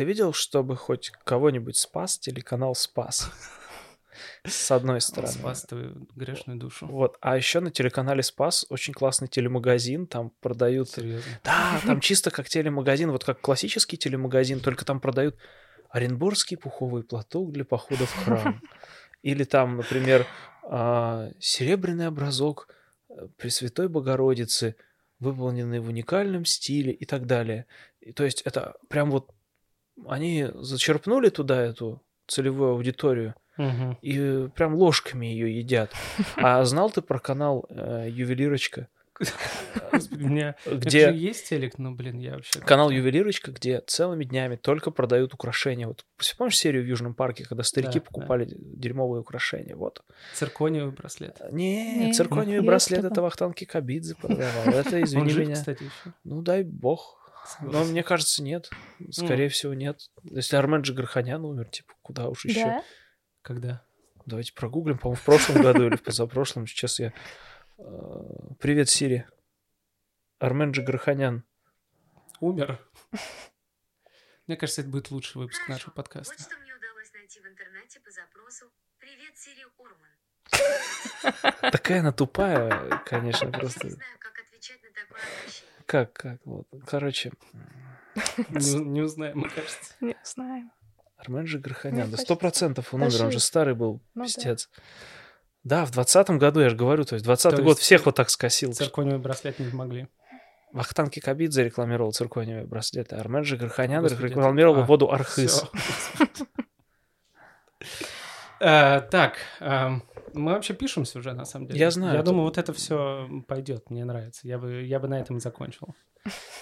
ты видел, чтобы хоть кого-нибудь спас телеканал «Спас»? С одной стороны. Спас твою грешную душу. Вот. А еще на телеканале «Спас» очень классный телемагазин. Там продают... Серьезно. Да, там чисто как телемагазин, вот как классический телемагазин, только там продают оренбургский пуховый платок для похода в храм. Или там, например, а, серебряный образок э, Пресвятой Богородицы, выполненный в уникальном стиле и так далее. И, то есть это прям вот они зачерпнули туда эту целевую аудиторию Мгм. и прям ложками ее едят. А знал ты про канал э, Ювелирочка? Меня... Где- Это же есть телек, но, блин, я вообще... Канал Ювелирочка, где целыми днями только продают украшения. Вот помнишь серию в Южном парке, когда старики Да, покупали дерьмовые украшения? Вот. Циркониевый браслет. Не, Не, циркониевый браслет это Вахтанг Кикабидзе продавал. Это, Он извини жив, меня. кстати, еще. Ну, дай бог. Но мне кажется, нет. Скорее всего, нет. Если Армен Джигарханян умер, типа, куда уж еще? Да? Когда? Давайте прогуглим, по-моему, в прошлом году или в позапрошлом. Сейчас я... э, Привет, Сири. Армен Джигарханян. Умер. Мне кажется, это будет лучший выпуск нашего подкаста. Вот что мне удалось найти в интернете по запросу «Привет, Сири Урман». Такая она тупая, конечно, Я просто. не знаю, как отвечать на такое обращение. Как, как, вот. Короче, Не, не узнаем, мне кажется. Не знаем. Армен Джигарханян, Мне да сто процентов он умер, он же старый был, Ну да. пиздец. Да, в двадцатом году, я же говорю, то есть двадцатый год всех вот так скосил. Циркониевый браслет не могли. Вахтанг Кикабидзе рекламировал циркониевые браслеты, Армен Джигарханян Господи, рекламировал а, воду Архыз. Всё. Э, Так, эм, мы вообще пишемся уже, на самом деле. Я знаю, Я это- думаю, вот это все пойдет, мне нравится. Я бы, я бы на этом и закончил.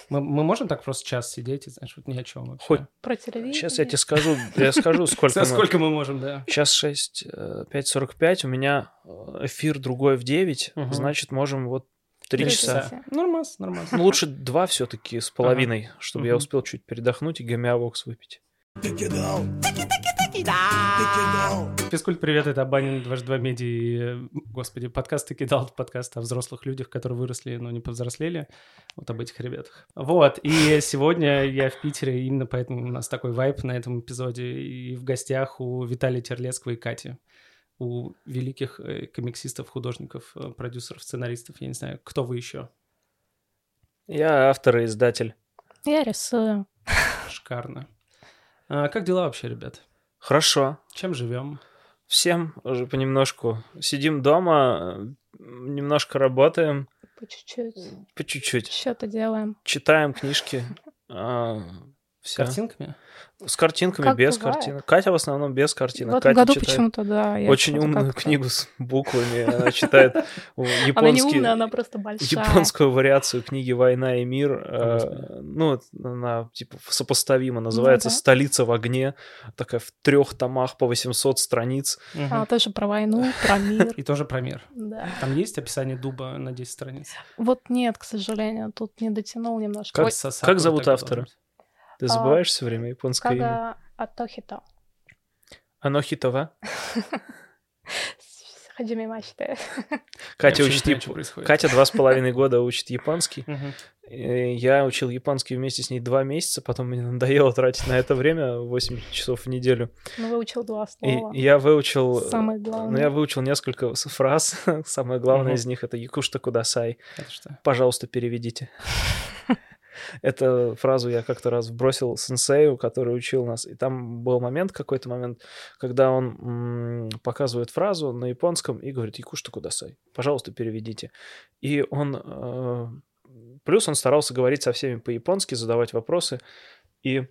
Мы, мы можем так просто час сидеть и, знаешь, вот ни о чем вообще? Хоть Про телевидение. Сейчас я тебе скажу, я скажу, сколько мы- сколько мы можем, да. Сейчас 6, э, 5.45, у меня э, эфир другой в 9, Мгм. значит, можем вот 3 Три часа. часа. Нормально, нормально. Ну, лучше два все-таки с половиной, чтобы я успел чуть передохнуть и гомеовокс выпить. Физкульт, привет, это Абанин, дважды два медиа, и, господи, подкаст ты кидал, подкаст о взрослых людях, которые выросли, но не повзрослели, вот об этих ребятах. Вот, и сегодня я в Питере, именно поэтому у нас такой вайп на этом эпизоде, и в гостях у Виталия Терлецкого и Кати, у великих комиксистов, художников, продюсеров, сценаристов, я не знаю, кто вы еще? Я автор и издатель. Я рисую. Шикарно. А, как дела вообще, ребят? Хорошо. Чем живем? Всем уже понемножку. Сидим дома, немножко работаем, По чуть-чуть. по чуть-чуть. Счеты делаем. Читаем книжки. А, С картинками? С картинками, Как без бывает. картинок. Катя в основном без картинок. в этом Катя году читает почему-то, да. очень умную книгу с буквами. Она читает у, Она не японский, умная, она просто большая. японскую вариацию книги «Война и мир». э, ну, она типа сопоставима. Называется да. «Столица в огне». Такая в трех томах по 800 страниц. Мгм. А, тоже про войну, про мир. И тоже про мир. Да. Там есть описание дуба на 10 страниц? Вот нет, к сожалению, тут не дотянул немножко. Как- зовут автора? Ты А, забываешь все время японское имя? Атохито. Анохитова. Хаджими Мачте. Катя учит яп-. Катя два с половиной года учит японский. И Я учил японский вместе с ней два месяца, потом мне надоело тратить на это время 8 часов в неделю. Ну, выучил два И слова. я выучил... Самое Ну, главное. я выучил несколько фраз. Самое главное из них это «Якушта кудасай». Пожалуйста, переведите. Эту фразу я как-то раз вбросил сенсею, который учил нас. И там был момент, какой-то момент, когда он м, показывает фразу на японском и говорит «Якушта кудасай». Пожалуйста, переведите. И он... э, Плюс он старался говорить со всеми по-японски, задавать вопросы. И...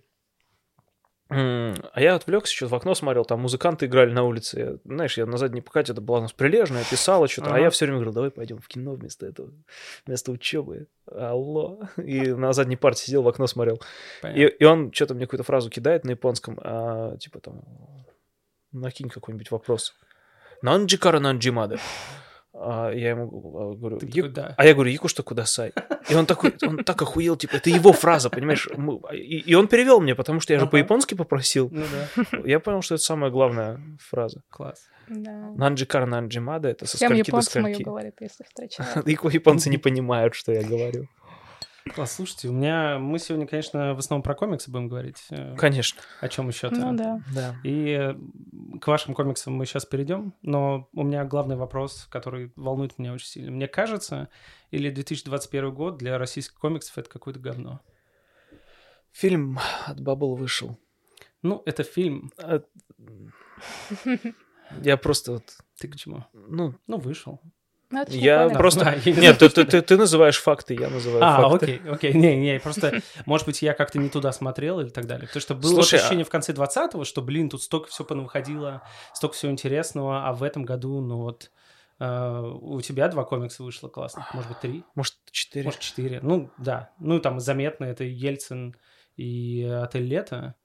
А я отвлекся, что-то в окно смотрел, там музыканты играли на улице. Я- знаешь, я на задней покате, это была у нас прилежная, писала что-то, а Ага. я все время говорил, давай пойдем в кино вместо этого, вместо учебы. Алло. И на задней парте сидел, в окно смотрел. Понятно. И, и он что-то мне какую-то фразу кидает на японском, а, типа там, накинь какой-нибудь вопрос. Нанджикара нанджимада. А я ему а, говорю, Ты «Я- такой, да. а я говорю, Якушта кудасай. И он такой, он так охуел, типа, это его фраза, понимаешь? Мы- И, и он перевел мне, потому что я же Ага. по-японски попросил. Ну да, Я понял, что это самая главная фраза. класс. Да. Нанджикара нанджимада, это со скольки до японцы мою скольки. говорит, если встречают. И Японцы не понимают, что я говорю. Класс, слушайте, у меня... Мы сегодня, конечно, в основном про комиксы будем говорить. Э, Конечно, О чем еще-то? Ну да. да. И э, к вашим комиксам мы сейчас перейдем, но у меня главный вопрос, который волнует меня очень сильно. Мне кажется, или 2021 год для российских комиксов это какое-то говно? Фильм от Бабл вышел. Ну, это фильм. Я просто вот, Ты к чему? ну, Ну, вышел. Ну, это я прикольно. просто... Да, я не Нет, ты, ты, ты, ты называешь факты, я называю А, факты. окей, окей. Не, не, просто, может быть, я как-то не туда смотрел или так далее. Потому что было Слушай, а ощущение в конце 20-го, что, блин, тут столько всего выходило, столько всего интересного, а в этом году, ну вот, э, у тебя два комикса вышло классно, может быть, три, Может, четыре. может, четыре. Ну, да. Ну, там заметно, это Ельцин и Отель Лето.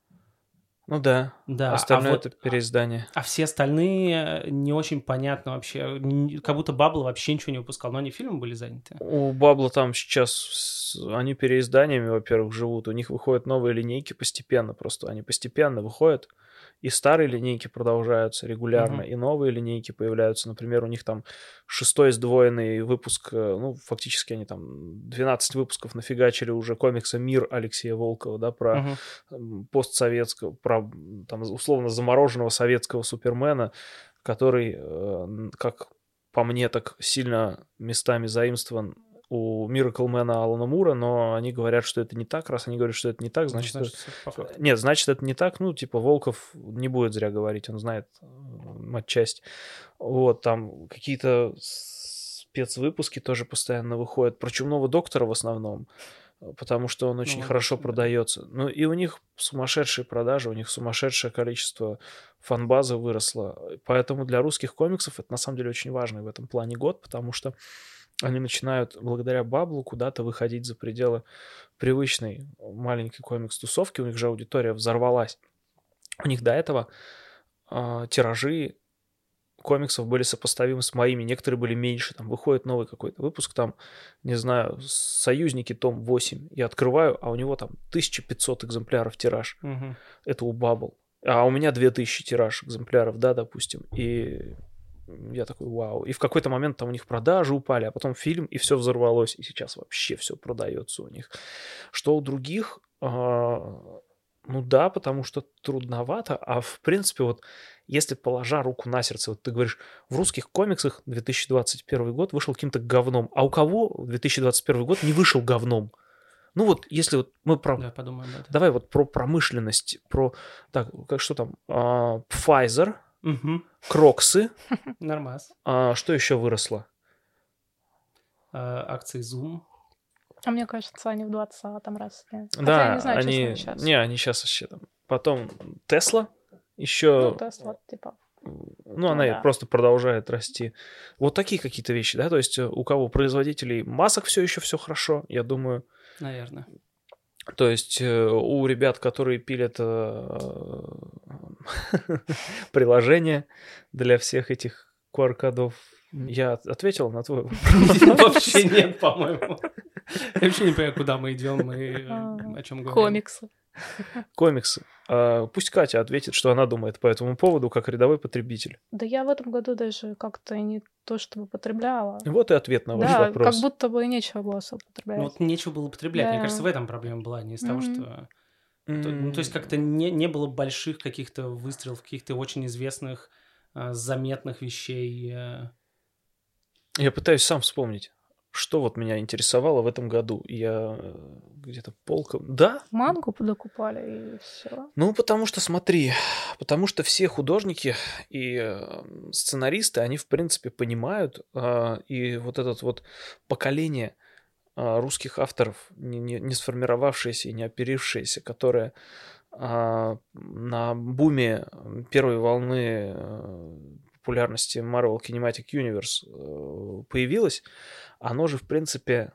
Ну да. Да, Остальное а вот- это переиздание. А все остальные не очень понятно вообще. Н- Как будто Бабл вообще ничего не выпускал. Но они фильмы были заняты. У Бабла там сейчас... с- Они переизданиями, во-первых, живут. У них выходят новые линейки постепенно. Просто они постепенно выходят. И старые линейки продолжаются регулярно, Мгм. и новые линейки появляются. Например, у них там шестой сдвоенный выпуск, э, ну, фактически они там 12 выпусков нафигачили уже комикса «Мир» Алексея Волкова, да, про м, постсоветского, про там условно замороженного советского Супермена, который, э, как по мне, так сильно местами заимствован у Мираклмена Алана Мура, но они говорят, что это не так. Раз они говорят, что это не так, значит... Значит, это- факту. Нет, значит, это не так. Ну, типа, Волков не будет зря говорить, он знает м, отчасти. Вот, там какие-то спецвыпуски тоже постоянно выходят. Про Чумного доктора в основном, э, потому что он очень Ну, хорошо да. продается. Ну, и у них сумасшедшие продажи, у них сумасшедшее количество фанбазы выросло. Поэтому для русских комиксов это на самом деле очень важный в этом плане год, потому что они начинают благодаря Баблу куда-то выходить за пределы привычной маленькой комикс-тусовки. У них же аудитория взорвалась. У них до этого а, тиражи комиксов были сопоставимы с моими, некоторые были меньше, там выходит новый какой-то выпуск, там, не знаю, «Союзники», том 8, я открываю, а у него там 1500 экземпляров тираж, Мгм. это у Бабл, а у меня 2000 тираж экземпляров, да, допустим, и я такой, вау, и в какой-то момент там у них продажи упали, а потом фильм, и все взорвалось, и сейчас вообще все продается у них. Что у других, а, ну да, потому что трудновато, а в принципе вот если положа руку на сердце, вот ты говоришь, в русских комиксах 2021 год вышел каким-то говном, а у кого 2021 год не вышел говном? Ну вот, если вот мы про... Да, подумаем об этом. Давай вот про промышленность, про... Так, как что там? А, Pfizer, Мгм. Кроксы, Нормас. а, что еще выросло? А, Акции Zoom. А мне кажется, они в 20-м росли. Хотя да, я не знаю, они... честно, сейчас. Не, они сейчас вообще там. Потом Тесла, еще... Ну, Тесла, типа. Ну, она и да. просто продолжает расти. Вот такие какие-то вещи, да, то есть э, у кого производителей масок все еще все хорошо, я думаю. Наверное. То есть э, у ребят, которые пилят э, приложения для всех этих QR-кодов, я ответил на твой вопрос. Вообще нет, по-моему. Я вообще не понимаю, куда мы идем и А, о чем говорим. Комиксы. Комиксы. А, пусть Катя ответит, что она думает по этому поводу, как рядовой потребитель. Да я в этом году даже как-то не то чтобы потребляла. Вот и ответ на ваш Да, вопрос. как будто бы и нечего было особо потреблять. Ну, вот нечего было потреблять. Мне Да. кажется, в этом проблема была, не из того, Мгм. что... То, ну, то есть как-то не, не было больших каких-то выстрелов, каких-то очень известных, а, заметных вещей. э. Я пытаюсь сам вспомнить, что вот меня интересовало в этом году. Я э, где-то полка... Да, Мангу докупали и все. Ну, потому что, смотри, потому что все художники и э, сценаристы, они, в принципе, понимают, а, и вот этот вот поколение а, русских авторов, не, не- не сформировавшееся и не оперившееся, которое а, на буме первой волны э, популярности Marvel Cinematic Universe э, появилось, оно же, в принципе,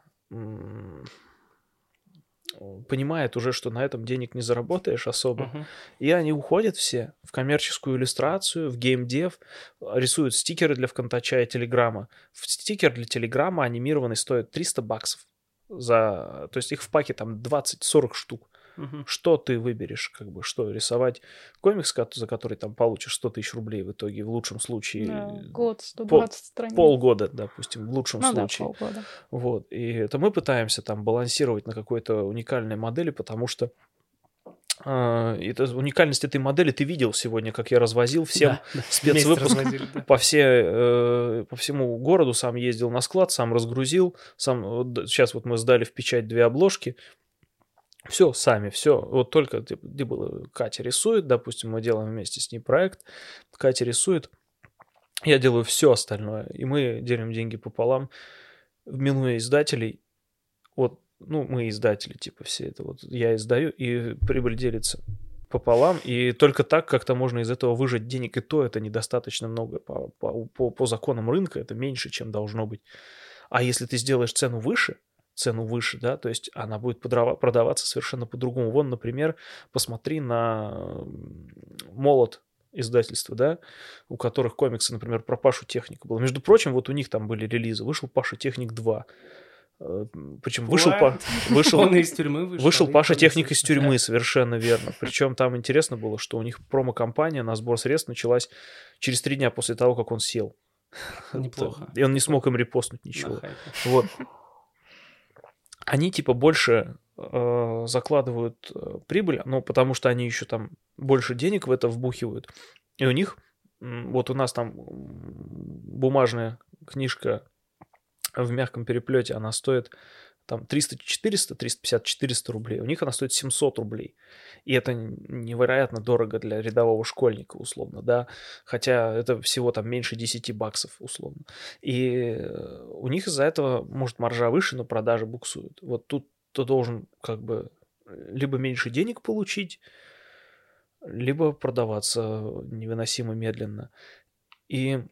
понимает уже, что на этом денег не заработаешь особо. Мгм. И они уходят все в коммерческую иллюстрацию, в геймдев, рисуют стикеры для ВКонтача и Телеграма. Стикер для Телеграма анимированный стоит 300 баксов. За... То есть их в паке там 20-40 штук. Мгм. Что ты выберешь, как бы, что рисовать комикс, ко- за который там получишь 100 тысяч рублей в итоге, в лучшем случае. Да, э, год, 120 страниц. Полгода, допустим, в лучшем Ну да, случае. полгода. Вот. И это мы пытаемся там балансировать на какой-то уникальной модели, потому что а, это, уникальность этой модели ты видел сегодня, как я развозил всем Да, да. спецвыпуск развозили, да. по, все, э, по всему городу, сам ездил на склад, сам разгрузил, сам, сейчас вот мы сдали в печать две обложки, все сами, все, вот только где, где было, Катя рисует, допустим, мы делаем вместе с ней проект, Катя рисует, я делаю все остальное, и мы делим деньги пополам, минуя издателей, вот, ну, мы издатели, типа, все это вот, я издаю, и прибыль делится пополам, и только так как-то можно из этого выжать денег, и то это недостаточно много по, по, по, по законам рынка, это меньше, чем должно быть. А если ты сделаешь цену выше, цену выше, да, то есть она будет продаваться совершенно по-другому. Вон, например, посмотри на молот издательства, да, у которых комиксы, например, про Пашу Техника было. Между прочим, вот у них там были релизы. Вышел Паша Техник 2. Причем вышел? Па- вышел, Он из тюрьмы вышел. Вышел Паша. Техник из тюрьмы, совершенно верно. Причем там интересно было, что у них промо-компания на сбор средств началась через три дня после того, как он сел. Неплохо. И он не смог им репостнуть ничего. Вот. Они типа больше э, закладывают э, прибыль, ну, потому что они еще там больше денег в это вбухивают. И у них, вот у нас там бумажная книжка в мягком переплете, она стоит там 300-400, 350-400 рублей. У них она стоит 700 рублей. И это невероятно дорого для рядового школьника, условно, да. Хотя это всего там меньше 10 баксов, условно. И э, у них из-за этого, может, маржа выше, но продажи буксуют. Вот тут ты должен как бы либо меньше денег получить, либо продаваться невыносимо медленно. И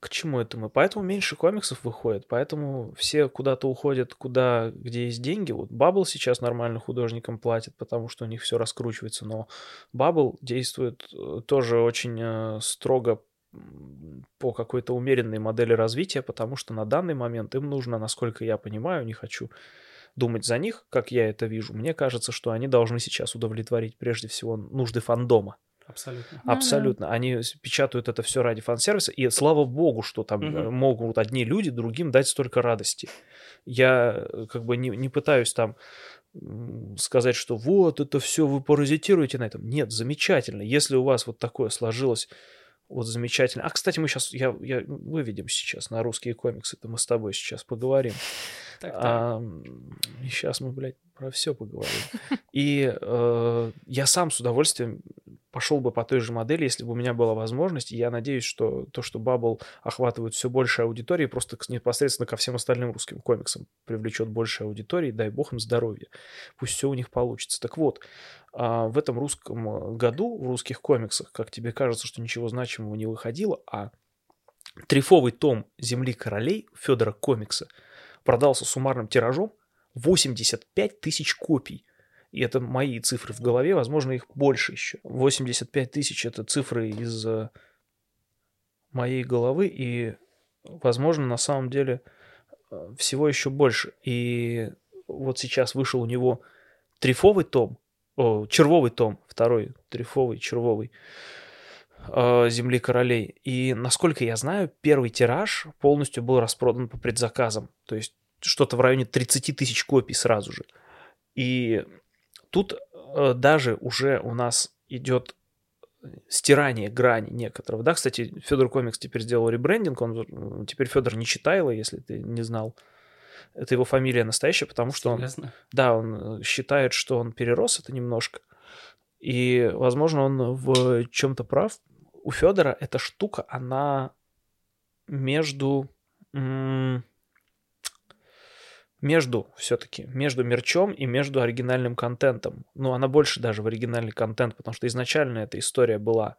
к чему это мы? Поэтому меньше комиксов выходит, поэтому все куда-то уходят, куда, где есть деньги. Вот Бабл сейчас нормально художникам платит, потому что у них все раскручивается, но Бабл действует э, тоже очень э, строго по какой-то умеренной модели развития, потому что на данный момент им нужно, насколько я понимаю, не хочу думать за них, как я это вижу. Мне кажется, что они должны сейчас удовлетворить прежде всего нужды фандома. Абсолютно. Ну. Абсолютно. Они печатают это все ради фан-сервиса, и слава богу, что там э, могут одни люди другим дать столько радости. Я э, как бы не, не пытаюсь там сказать, что вот это все вы паразитируете на этом. Нет, замечательно. Если у вас вот такое сложилось, вот замечательно. А, кстати, мы сейчас, я, я выведем сейчас на русские комиксы, это мы с тобой сейчас поговорим. Так, так. А, и сейчас мы, блядь, про все поговорим. И э, я сам с удовольствием пошел бы по той же модели, если бы у меня была возможность. И я надеюсь, что то, что Bubble охватывает все больше аудитории, просто непосредственно ко всем остальным русским комиксам привлечет больше аудитории. Дай бог им здоровья. Пусть все у них получится. Так вот, а, в этом русском э, году, в русских комиксах, как тебе кажется, что ничего значимого не выходило, а трифовый том «Земли королей» Федора Комикса продался суммарным тиражом 85 тысяч копий. И это мои цифры в голове, возможно, их больше еще. 85 тысяч — это цифры из э, моей головы, и, возможно, на самом деле э, всего еще больше. И вот сейчас вышел у него трифовый том, о, червовый том, второй трифовый, червовый, э, «Земли королей». И, насколько я знаю, первый тираж полностью был распродан по предзаказам. То есть что-то в районе 30 тысяч копий сразу же. И тут э, даже уже у нас идет стирание грани некоторого. Да, кстати, Федор Комикс теперь сделал ребрендинг, он э, теперь Федор Нечитайло, если ты не знал. Это его фамилия настоящая, потому что он, Серьезно? да, он э, считает, что он перерос это немножко. И, возможно, он в чем-то прав. У Федора эта штука, она между... между все-таки, между мерчом и между оригинальным контентом. Ну, она больше даже в оригинальный контент, потому что изначально эта история была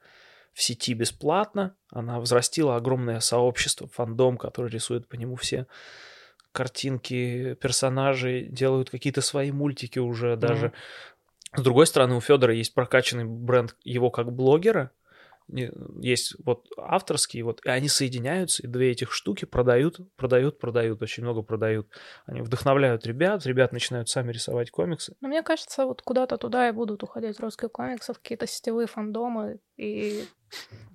в сети бесплатно, она взрастила огромное сообщество, фандом, который рисует по нему все картинки, персонажей, делают какие-то свои мультики уже даже. С другой стороны, у Федора есть прокачанный бренд его как блогера, Есть вот авторские, вот, и они соединяются, и две этих штуки продают, продают, продают, очень много продают. Они вдохновляют ребят, ребят начинают сами рисовать комиксы. Но мне кажется, вот куда-то туда и будут уходить русские комиксы, в какие-то сетевые фандомы. И, И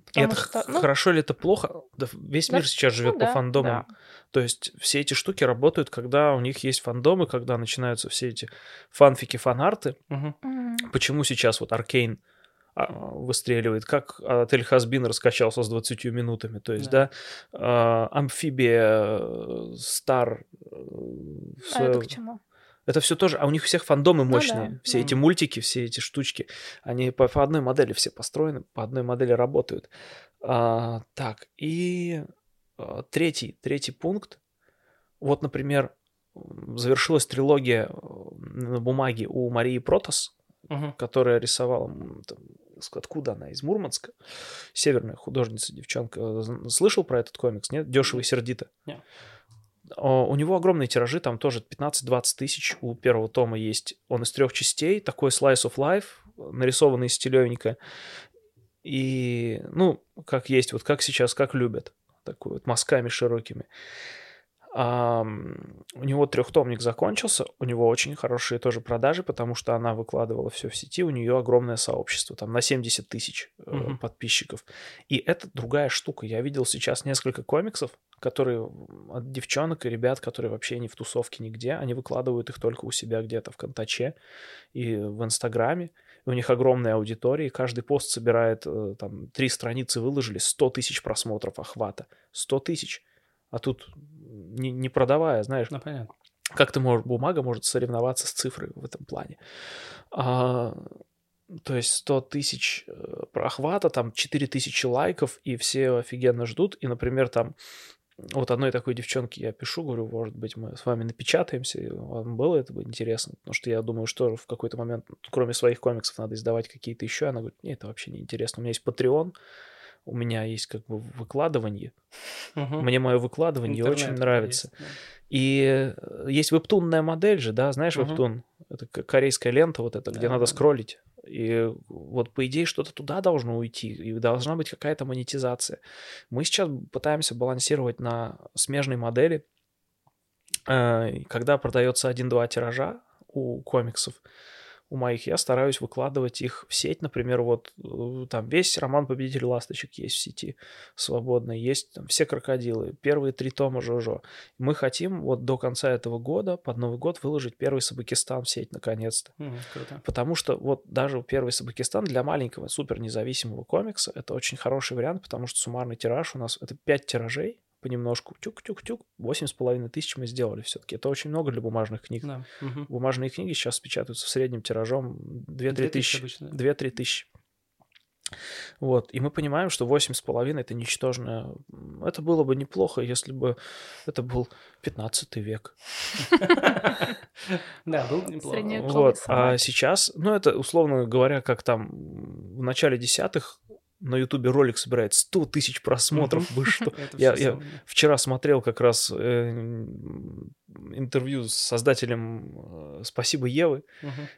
потому это что, х- ну, хорошо ли это плохо? Да весь Да, мир сейчас живет ну по да, фандомам. да. То есть все эти штуки работают, когда у них есть фандомы, когда начинаются все эти фанфики, фанарты. Мгм. М, Почему сейчас вот Аркейн выстреливает, как отель Хасбин раскачался с 20 минутами. То есть, да, а, амфибия, э, Стар, э, А это к чему? это все тоже, а у них у всех фандомы Ну мощные. да, все да. эти мультики, все эти штучки, они по, по одной модели все построены, по одной модели работают. А, так, и а, третий, третий пункт. Вот, например, завершилась трилогия э, на бумаге у Марии Протас, Мгм. которая рисовала, там, откуда она, из Мурманска, северная художница, девчонка. Слышал про этот комикс, нет? Дешево и сердито. Не. О, У него огромные тиражи, там тоже 15-20 тысяч у первого тома есть. Он из трех частей, такой slice of life, нарисованный стилевенько. И, ну, как есть, вот как сейчас, как любят. Такой вот мазками широкими. У него трехтомник закончился, у него очень хорошие тоже продажи, потому что она выкладывала все в сети, у нее огромное сообщество, там на 70 тысяч Мгм. подписчиков. И это другая штука. Я видел сейчас несколько комиксов, которые от девчонок и ребят, которые вообще не в тусовке нигде, они выкладывают их только у себя где-то в Контаче и в Инстаграме. И у них огромная аудитория, и каждый пост собирает, э, там, три страницы выложили, 100 тысяч просмотров охвата. 100 тысяч. А тут не, не продавая, знаешь, Ну, понятно. как ты можешь, бумага может соревноваться с цифрой в этом плане. А, то есть 100 тысяч э, охвата, там 4 тысячи лайков, и все офигенно ждут. И, например, там вот одной такой девчонке я пишу, говорю, может быть, мы с вами напечатаемся, вам было это бы интересно, потому что я думаю, что в какой-то момент, кроме своих комиксов, надо издавать какие-то еще. Она говорит, нет, это вообще не интересно. У меня есть Patreon, у меня есть как бы выкладывание. Мгм. Мне мое выкладывание Интернет очень нравится. есть, да. И э, есть вебтунная модель же, да, знаешь Мгм. вебтун? Это корейская лента вот эта, где Да, надо да. скроллить. И вот, по идее, что-то туда должно уйти, и должна быть какая-то монетизация. Мы сейчас пытаемся балансировать на смежной модели. Э, Когда продается один-два тиража у комиксов, у моих, я стараюсь выкладывать их в сеть. Например, вот э, там весь роман «Победитель ласточек» есть в сети свободно, есть там все крокодилы, первые три тома Жожо. Мы хотим вот до конца этого года, под Новый год, выложить первый Сабакистан в сеть наконец-то. Мгм, Круто. Потому что вот даже первый Сабакистан для маленького супер независимого комикса это очень хороший вариант, потому что суммарный тираж у нас это 5 тиражей понемножку, тюк-тюк-тюк, восемь с половиной тысяч мы сделали все-таки. Это очень много для бумажных книг. Да. мгм. Бумажные книги сейчас печатаются в среднем тиражом 2-3 2000 тысячи. обычно, да. 2-3 тысячи. Вот, и мы понимаем, что 8,5 это ничтожное. Это было бы неплохо, если бы это был 15 век. Да, был неплохо. Вот, а сейчас, ну это, условно говоря, как там в начале десятых на Ютубе ролик собирает 100 тысяч просмотров. Вы что? Я- я-. Вчера смотрел как раз э, интервью с создателем э, «Спасибо, Евы»,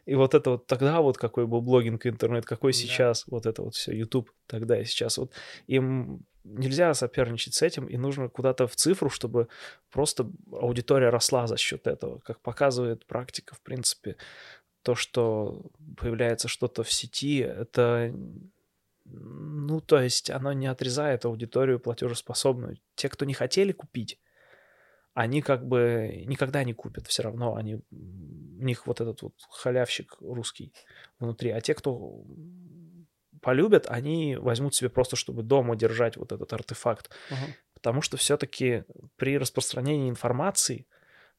и вот это вот тогда вот какой был блогинг интернет, какой Да. сейчас, вот это вот все, YouTube тогда и сейчас. Вот им нельзя соперничать с этим, и нужно куда-то в цифру, чтобы просто аудитория росла за счет этого. Как показывает практика, в принципе, то, что появляется что-то в сети, это, ну, то есть оно не отрезает аудиторию платежеспособную. Те, кто не хотели купить, они как бы никогда не купят все равно. Они, у них вот этот вот халявщик русский внутри. А те, кто полюбят, они возьмут себе просто, чтобы дома держать вот этот артефакт. Мгм. Потому что все-таки при распространении информации,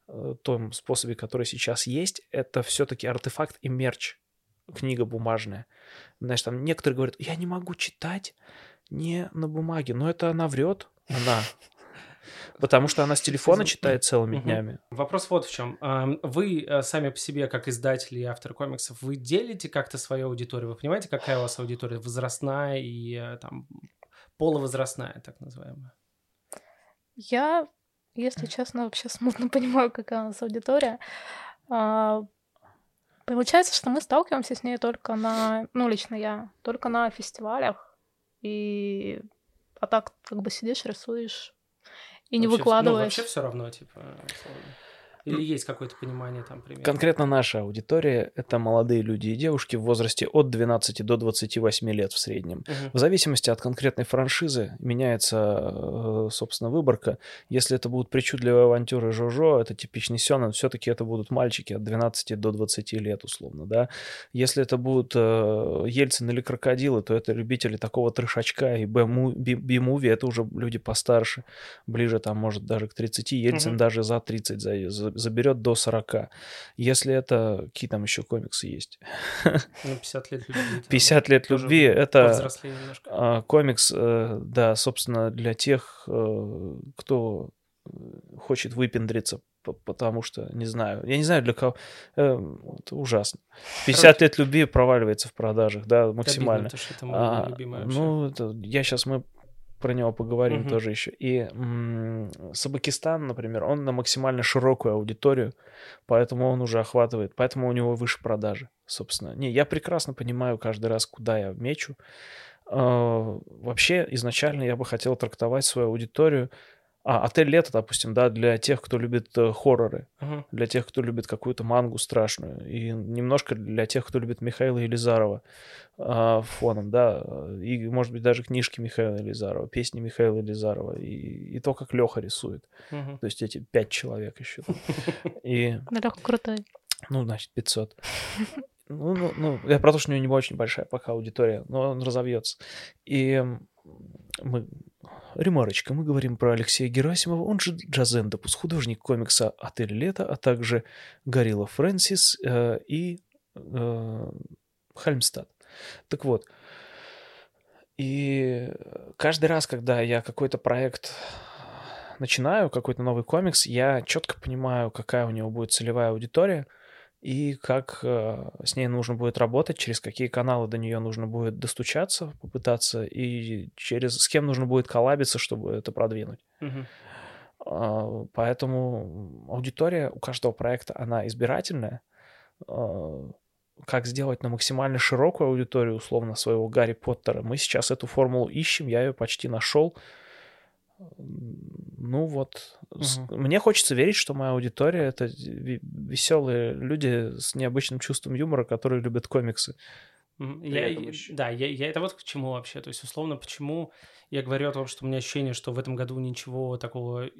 э, том способе, который сейчас есть, это все-таки артефакт и мерч. Книга бумажная. Знаешь, там некоторые говорят, я не могу читать не на бумаге. Но это она врет, она. Потому что она с телефона читает целыми днями. Вопрос вот в чем. Вы э, сами по себе, как издатели и авторы комиксов, вы делите как-то свою аудиторию? Вы понимаете, какая у вас аудитория? Возрастная и э, там полувозрастная, так называемая? Я, если честно, вообще смутно понимаю, какая у нас аудитория. Получается, что мы сталкиваемся с ней только на, ну, лично я, только на фестивалях и... А так как бы сидишь, рисуешь и не Вообще- выкладываешь. Ну, вообще все равно, типа, условно. Или есть какое-то понимание там примерно? Конкретно наша аудитория — это молодые люди и девушки в возрасте от 12 до 28 лет в среднем. Мгм. В зависимости от конкретной франшизы меняется, э, собственно, выборка. Если это будут причудливые авантюры Жожо, это типичный сёнэн, все-таки это будут мальчики от 12 до 20 лет, условно, да. Если это будут э, Ельцин или Крокодилы, то это любители такого трешачка и би-муви, это уже люди постарше, ближе там, может, даже к 30. Ельцин Мгм. даже за 30 за- за- заберет до 40. Если это... Какие там еще комиксы есть? Ну, 50 лет любви. там 50 лет любви — это... А, комикс, э, да, собственно, для тех, э, кто э, хочет выпендриться, потому что, не знаю, я не знаю для кого, э, это ужасно. 50 лет любви проваливается в продажах, да, максимально. обидно, потому что это А, вообще. ну, это, я сейчас мы про него поговорим Мгм. тоже еще. И м, Сабакистан, например, он на максимально широкую аудиторию, поэтому он уже охватывает, поэтому у него выше продажи, собственно. Не, я прекрасно понимаю каждый раз, куда я мечу. А, Вообще, изначально я бы хотел трактовать свою аудиторию. А, отель лето, допустим, да, для тех, кто любит э, хорроры, Мгм. для тех, кто любит какую-то мангу страшную, и немножко для тех, кто любит Михаила Елизарова а, фоном, да, и, может быть, даже книжки Михаила Елизарова, песни Михаила Елизарова, и, и то, как Леха рисует. Мгм. То есть эти пять человек еще. И, Лёха крутой. ну, значит, 500. Ну, ну, ну, я про то, что у него не очень большая пока аудитория, но он разовьется. И мы... Ремарочка, мы говорим про Алексея Герасимова, он же Джазендопус, художник комикса «Отель лето», а также Горилла Фрэнсис э, и э, Хальмстад. Так вот, и каждый раз, когда я какой-то проект начинаю, какой-то новый комикс, я четко понимаю, какая у него будет целевая аудитория и как э, с ней нужно будет работать, через какие каналы до нее нужно будет достучаться, попытаться, и через с кем нужно будет коллабиться, чтобы это продвинуть. А, Поэтому аудитория у каждого проекта, она избирательная. А, Как сделать на максимально широкую аудиторию, условно, своего Гарри Поттера, мы сейчас эту формулу ищем, я ее почти нашел. Ну вот, Мгм. мне хочется верить, что моя аудитория это веселые люди с необычным чувством юмора, которые любят комиксы. Я, еще. да, я, я это вот к чему вообще. То есть, условно, почему я говорю о том, что у меня ощущение, что в этом году ничего такого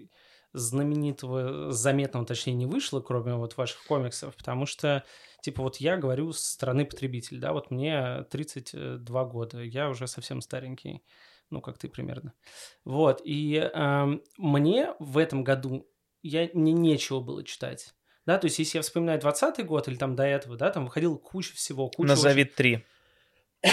знаменитого, заметного, точнее, не вышло, кроме вот ваших комиксов, потому что, типа, вот я говорю с стороны потребителя, да, вот мне 32 года, я уже совсем старенький, ну, как ты примерно. Вот, и эм, мне в этом году, я, мне нечего было читать. Да, то есть, если я вспоминаю 20 год или там до этого, да, там выходила куча всего, куча очень- Назови три.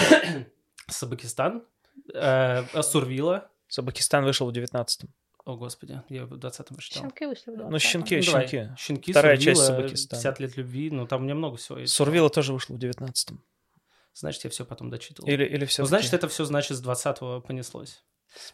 Сабакистан, э, Сурвила. Сабакистан вышел в 19-м. О, господи, я в 20-м читал. Щенки вышли в 20 Ну, щенки, Ну, давай. щенки. Щенки, Вторая часть Сурвила, Сабакистана. 50 лет любви, ну там у меня много всего есть. Сурвила тоже вышел в 19-м. Значит, я все потом дочитывал. Или, или все Ну, значит, это все, значит, с 20-го понеслось.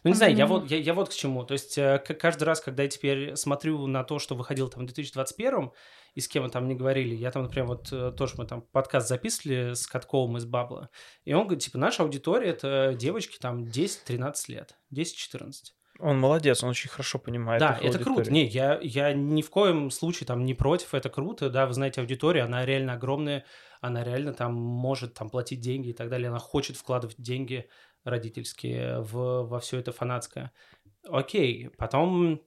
Ну, не знаю, я вот, я, я вот к чему. То есть, э, каждый раз, когда я теперь смотрю на то, что выходило там в 2021 и с кем мы там не говорили, я там, например, вот э, тоже мы там подкаст записывали с Катковым из Бабла, и он говорит, типа, наша аудитория — это девочки там 10-13 лет, 10-14. Он молодец, он очень хорошо понимает. Да, их это круто. Не, я, я ни в коем случае там не против, это круто, да, вы знаете, аудитория, она реально огромная, она реально там может там платить деньги и так далее, она хочет вкладывать деньги родительские в, во все это фанатское. Окей, потом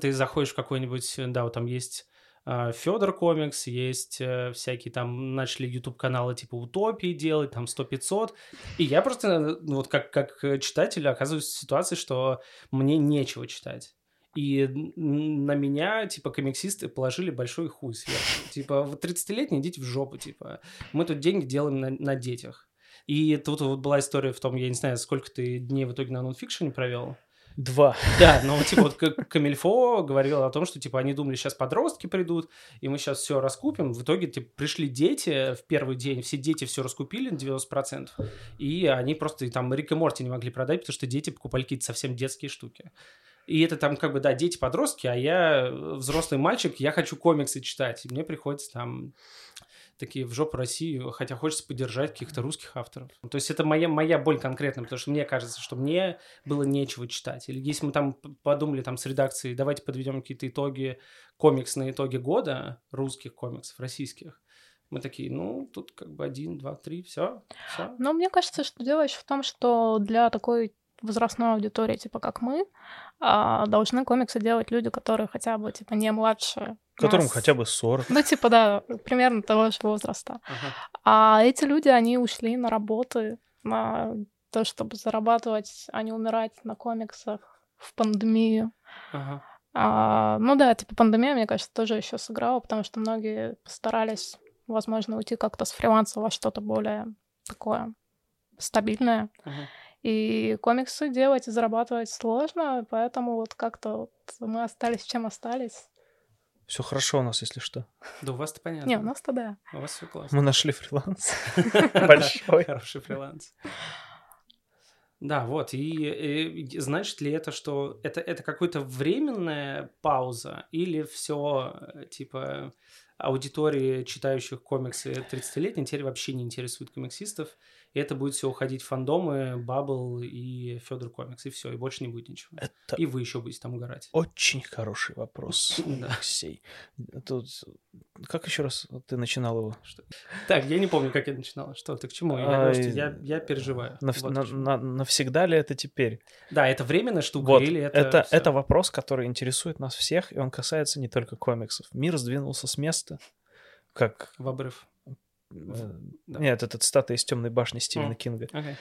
ты заходишь в какой-нибудь, да, вот там есть Федор комикс, есть э, всякие там, начали YouTube-каналы типа Утопии делать, там 100-500, и я просто, э, вот как, как читатель оказываюсь в ситуации, что мне нечего читать. И на меня, типа, комиксисты положили большой хуй сверху. Типа, вы 30-летние, идите в жопу, типа. Мы тут деньги делаем на, на детях. И тут вот была история в том, я не знаю, сколько ты дней в итоге на нонфикшене провел. Два. Да, но типа вот Камильфо говорил о том, что типа они думали, сейчас подростки придут, и мы сейчас все раскупим. В итоге типа, пришли дети в первый день, все дети все раскупили на 90%, и они просто там Рик и Морти не могли продать, потому что дети покупали какие-то совсем детские штуки. И это там как бы, да, дети-подростки, а я взрослый мальчик, я хочу комиксы читать, и мне приходится там такие в жопу Россию, хотя хочется поддержать каких-то русских авторов. То есть это моя, моя боль конкретно, потому что мне кажется, что мне было нечего читать. Или если мы там подумали там с редакцией, давайте подведем какие-то итоги, комиксные итоги года русских комиксов, российских, мы такие, ну, тут как бы один, два, три, все. Но мне кажется, что дело еще в том, что для такой возрастной аудитории, типа как мы, а, должны комиксы делать люди, которые хотя бы, типа, не младше Которым нас. хотя бы 40. Ну, типа, да, примерно того же возраста. Ага. А эти люди, они ушли на работы, на то, чтобы зарабатывать, а не умирать на комиксах в пандемию. Ага. А, ну да, типа пандемия, мне кажется, тоже еще сыграла, потому что многие постарались, возможно, уйти как-то с фриланса во что-то более такое стабильное. Ага. И комиксы делать и зарабатывать сложно, поэтому вот как-то вот мы остались чем остались. Все хорошо у нас, если что. Да у вас-то понятно. Не, у нас-то да. У вас все классно. Мы нашли фриланс. Большой. Хороший фриланс. Да, вот. И, и значит ли это, что это, это какая-то временная пауза или все, типа, аудитории, читающих комиксы 30-летней, теперь вообще не интересует комиксистов, и это будет все уходить в фандомы, Бабл и Федор Комикс, и все, и больше не будет ничего. Это И вы еще будете там угорать. очень хороший вопрос. Алексей. Тут... Как еще раз ты начинал его? Так, я не помню, как я начинала. Что ты к чему? Я, переживаю. На- навсегда ли это теперь? Да, это временная штука Вот, или это... это, это вопрос, который интересует нас всех, и он касается не только комиксов. Мир сдвинулся с места, как... В обрыв. Э, да. Нет, это цитата из «Темной башни» Стивена М. Кинга. Окей.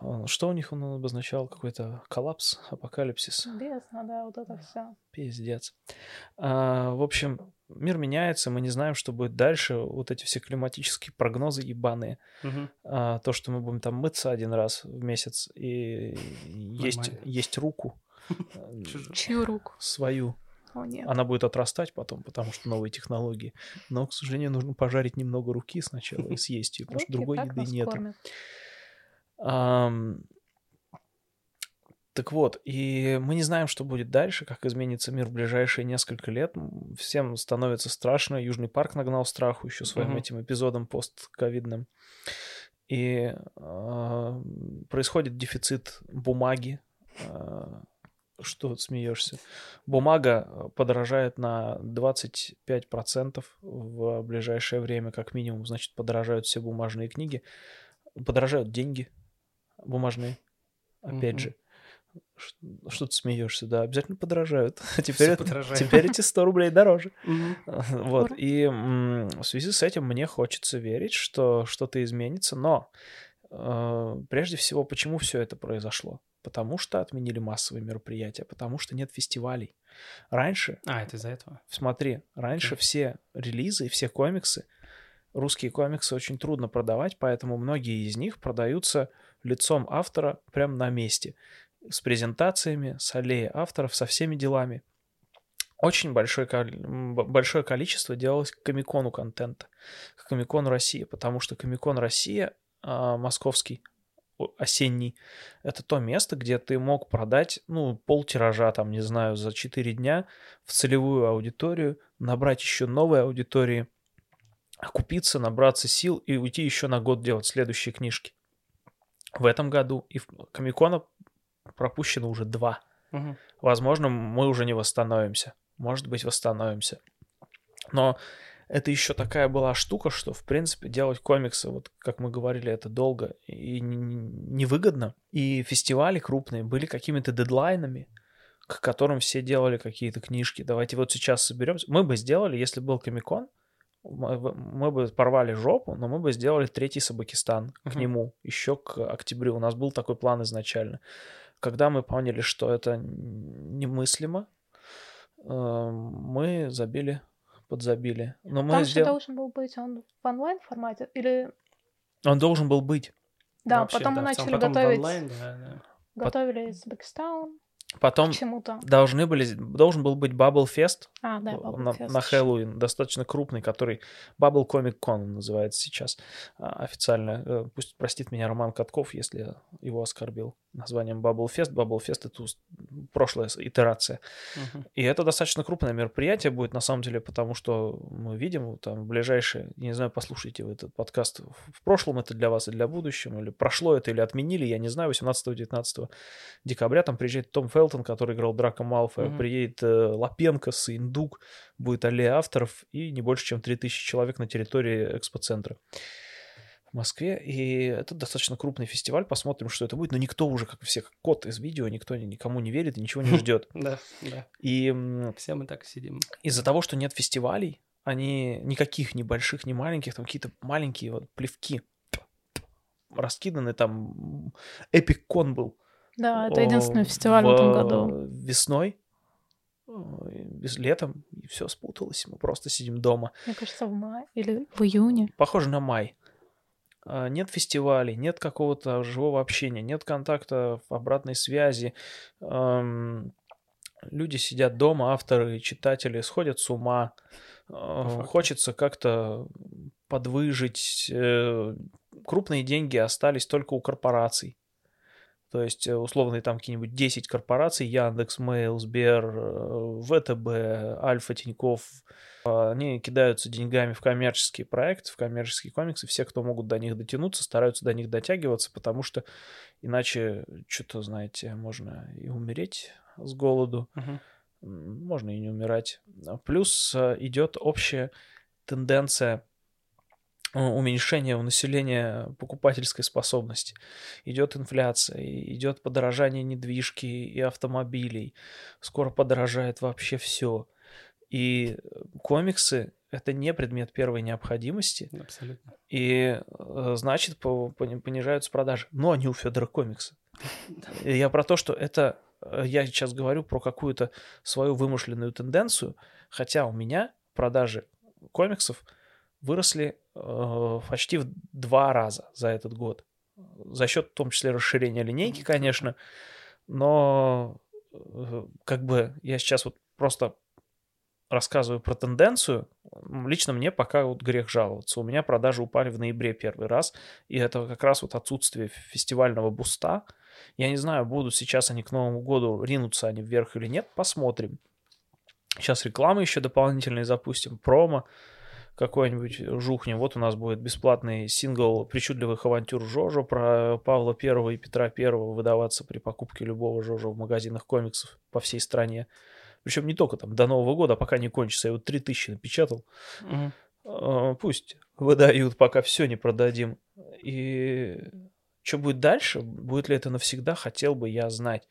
А, Что у них он обозначал? Какой-то коллапс, апокалипсис? Бездна, да, вот это все. Пиздец. А, в общем, мир меняется, мы не знаем, что будет дальше. Вот эти все климатические прогнозы ебаные. Мгм. А, то, что мы будем там мыться один раз в месяц и есть, есть руку. Чью руку? свою. О, нет. Она будет отрастать потом, потому что новые технологии. Но, к сожалению, нужно пожарить немного руки сначала и съесть ее, потому что другой еды нет. Так вот, и мы не знаем, что будет дальше, как изменится мир в ближайшие несколько лет. Всем становится страшно. Южный парк нагнал страху еще своим этим эпизодом постковидным. И а, происходит дефицит бумаги. А, что смеешься? Бумага э, подорожает на 25% в ближайшее время, как минимум. Значит, подорожают все бумажные книги. Подорожают деньги бумажные. Опять Мгм. же. Ш- Что ты смеешься? Да, обязательно подорожают. Теперь, это- подорожает. теперь эти 100 рублей дороже. Вот. И в связи с этим мне хочется верить, что что-то изменится. Но э, прежде всего, почему все это произошло? Потому что отменили массовые мероприятия, потому что нет фестивалей. Раньше, А, это из-за этого? смотри, раньше Окей. все релизы все комиксы, русские комиксы очень трудно продавать, поэтому многие из них продаются лицом автора прямо на месте. С презентациями, с аллеей авторов, со всеми делами. Очень большое, большое количество делалось к Комикону контента, к Комикону России, потому что Комикон Россия, а, московский, осенний, это то место, где ты мог продать, ну, пол тиража, там, не знаю, за 4 дня в целевую аудиторию, набрать еще новые аудитории, окупиться, набраться сил и уйти еще на год делать следующие книжки. В этом году и в Комикона пропущено уже два. Мгм. Возможно, мы уже не восстановимся. Может быть, восстановимся. Но это еще такая была штука, что, в принципе, делать комиксы, вот как мы говорили, это долго и невыгодно. И фестивали крупные были какими-то дедлайнами, к которым все делали какие-то книжки. Давайте вот сейчас соберемся. Мы бы сделали, если был Комикон, мы бы- порвали жопу, но мы бы сделали третий Сабакистан к Мгм. нему еще к октябрю. У нас был такой план изначально. Когда мы поняли, что это немыслимо, э, мы забили, подзабили. Но мы Там же сдел- должен был быть он в онлайн формате или Он должен был быть. да, Вообще, потом мы да, целом, начали потом готовить, онлайн, да, да. готовили Узбекистан Потом к чему-то. должны были, должен был быть Bubble Fest А, да, Bubble на, Fest на. Хэллоуин, достаточно крупный, который Bubble Comic Con называется сейчас а, официально. Э, Пусть простит меня Роман Катков, если его оскорбил. Названием Bubble Fest. Bubble Fest — это прошлая итерация. Мгм. И это достаточно крупное мероприятие будет, на самом деле, потому что мы видим там ближайшие, не знаю, послушайте вы этот подкаст, в- прошлом это для вас и для будущего, или прошло это, или отменили, я не знаю, 18-19 декабря там приезжает Том Фелтон, который играл Драка Малфоя, Мгм. приедет э, Лапенко, Индук, будет аллея авторов и не больше, чем 3000 человек на территории экспоцентра в Москве, и это достаточно крупный фестиваль, посмотрим, что это будет, но никто уже, как все, как кот из видео, никто ни- никому не верит и ничего не ждет. Да, да. И Все мы так сидим. из-за того, что нет фестивалей, они никаких, ни больших, ни маленьких, там какие-то маленькие вот плевки раскиданы, там Эпик-кон был. Да, это единственный фестиваль в этом году. Весной, без летом, и все спуталось, мы просто сидим дома. Мне кажется, в мае или в июне. Похоже на май. А, Нет фестивалей, нет какого-то живого общения, нет контакта, обратной связи. Люди сидят дома, авторы, читатели сходят с ума. Факту. Хочется как-то подвыжить. Э, Крупные деньги остались только у корпораций. То есть, э, условные там какие-нибудь 10 корпораций, Яндекс, Мейл, Сбер, э, ВТБ, Альфа, Тиньков, э, они кидаются деньгами в коммерческие проекты, в коммерческие комиксы. Все, кто могут до них дотянуться, стараются до них дотягиваться, потому что иначе, что-то, знаете, можно и умереть с голоду, м, можно и не умирать. А Плюс э, идет общая тенденция э, уменьшения у населения покупательской способности. Идет инфляция, идет подорожание недвижки и автомобилей. Скоро подорожает вообще все. И э, комиксы это не предмет первой необходимости, Абсолютно. и э, значит по- пони- понижаются продажи. Но они у Федора комиксы. И Я про то, что это я сейчас говорю про какую-то свою вымышленную тенденцию, хотя у меня продажи комиксов выросли э, почти в два раза за этот год. За счет, в том числе, расширения линейки, конечно, но э, как бы я сейчас вот просто рассказываю про тенденцию. Лично мне пока вот грех жаловаться. У меня продажи упали в ноябре первый раз, и это как раз вот отсутствие фестивального буста. Я не знаю, будут сейчас они к Новому году, ринутся они вверх или нет, посмотрим. Сейчас рекламы еще дополнительные запустим, промо какой-нибудь жухнем. Вот у нас будет бесплатный сингл причудливых авантюр Жожо про Павла Первого и Петра Первого выдаваться при покупке любого Жожо в магазинах комиксов по всей стране. Причем не только там до Нового года, а пока не кончится. Я вот 3000 напечатал. А, Пусть выдают, пока все не продадим. И что будет дальше? Будет ли это навсегда, хотел бы я знать.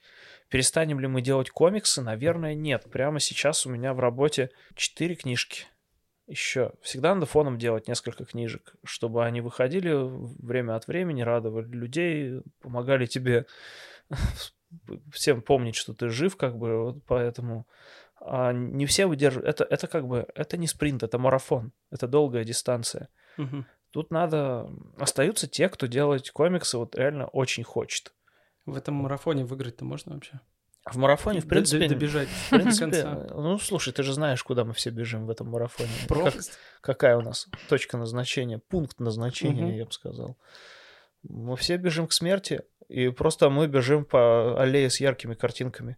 Перестанем ли мы делать комиксы? Наверное, нет. Прямо сейчас у меня в работе 4 книжки. Еще. Всегда надо фоном делать несколько книжек, чтобы они выходили время от времени, радовали людей, помогали тебе всем помнить, что ты жив, как бы, вот поэтому а не все выдерживают. Это, это как бы, это не спринт, это марафон, это долгая дистанция. Мгм. Тут надо... Остаются те, кто делать комиксы вот реально очень хочет. В этом марафоне выиграть-то можно вообще? В марафоне, в принципе, Добежать в принципе, ну, слушай, ты же знаешь, куда мы все бежим в этом марафоне. Как- Пропасть. какая у нас точка назначения, пункт назначения, Мгм. я бы сказал. Мы все бежим к смерти, и просто мы бежим по аллее с яркими картинками,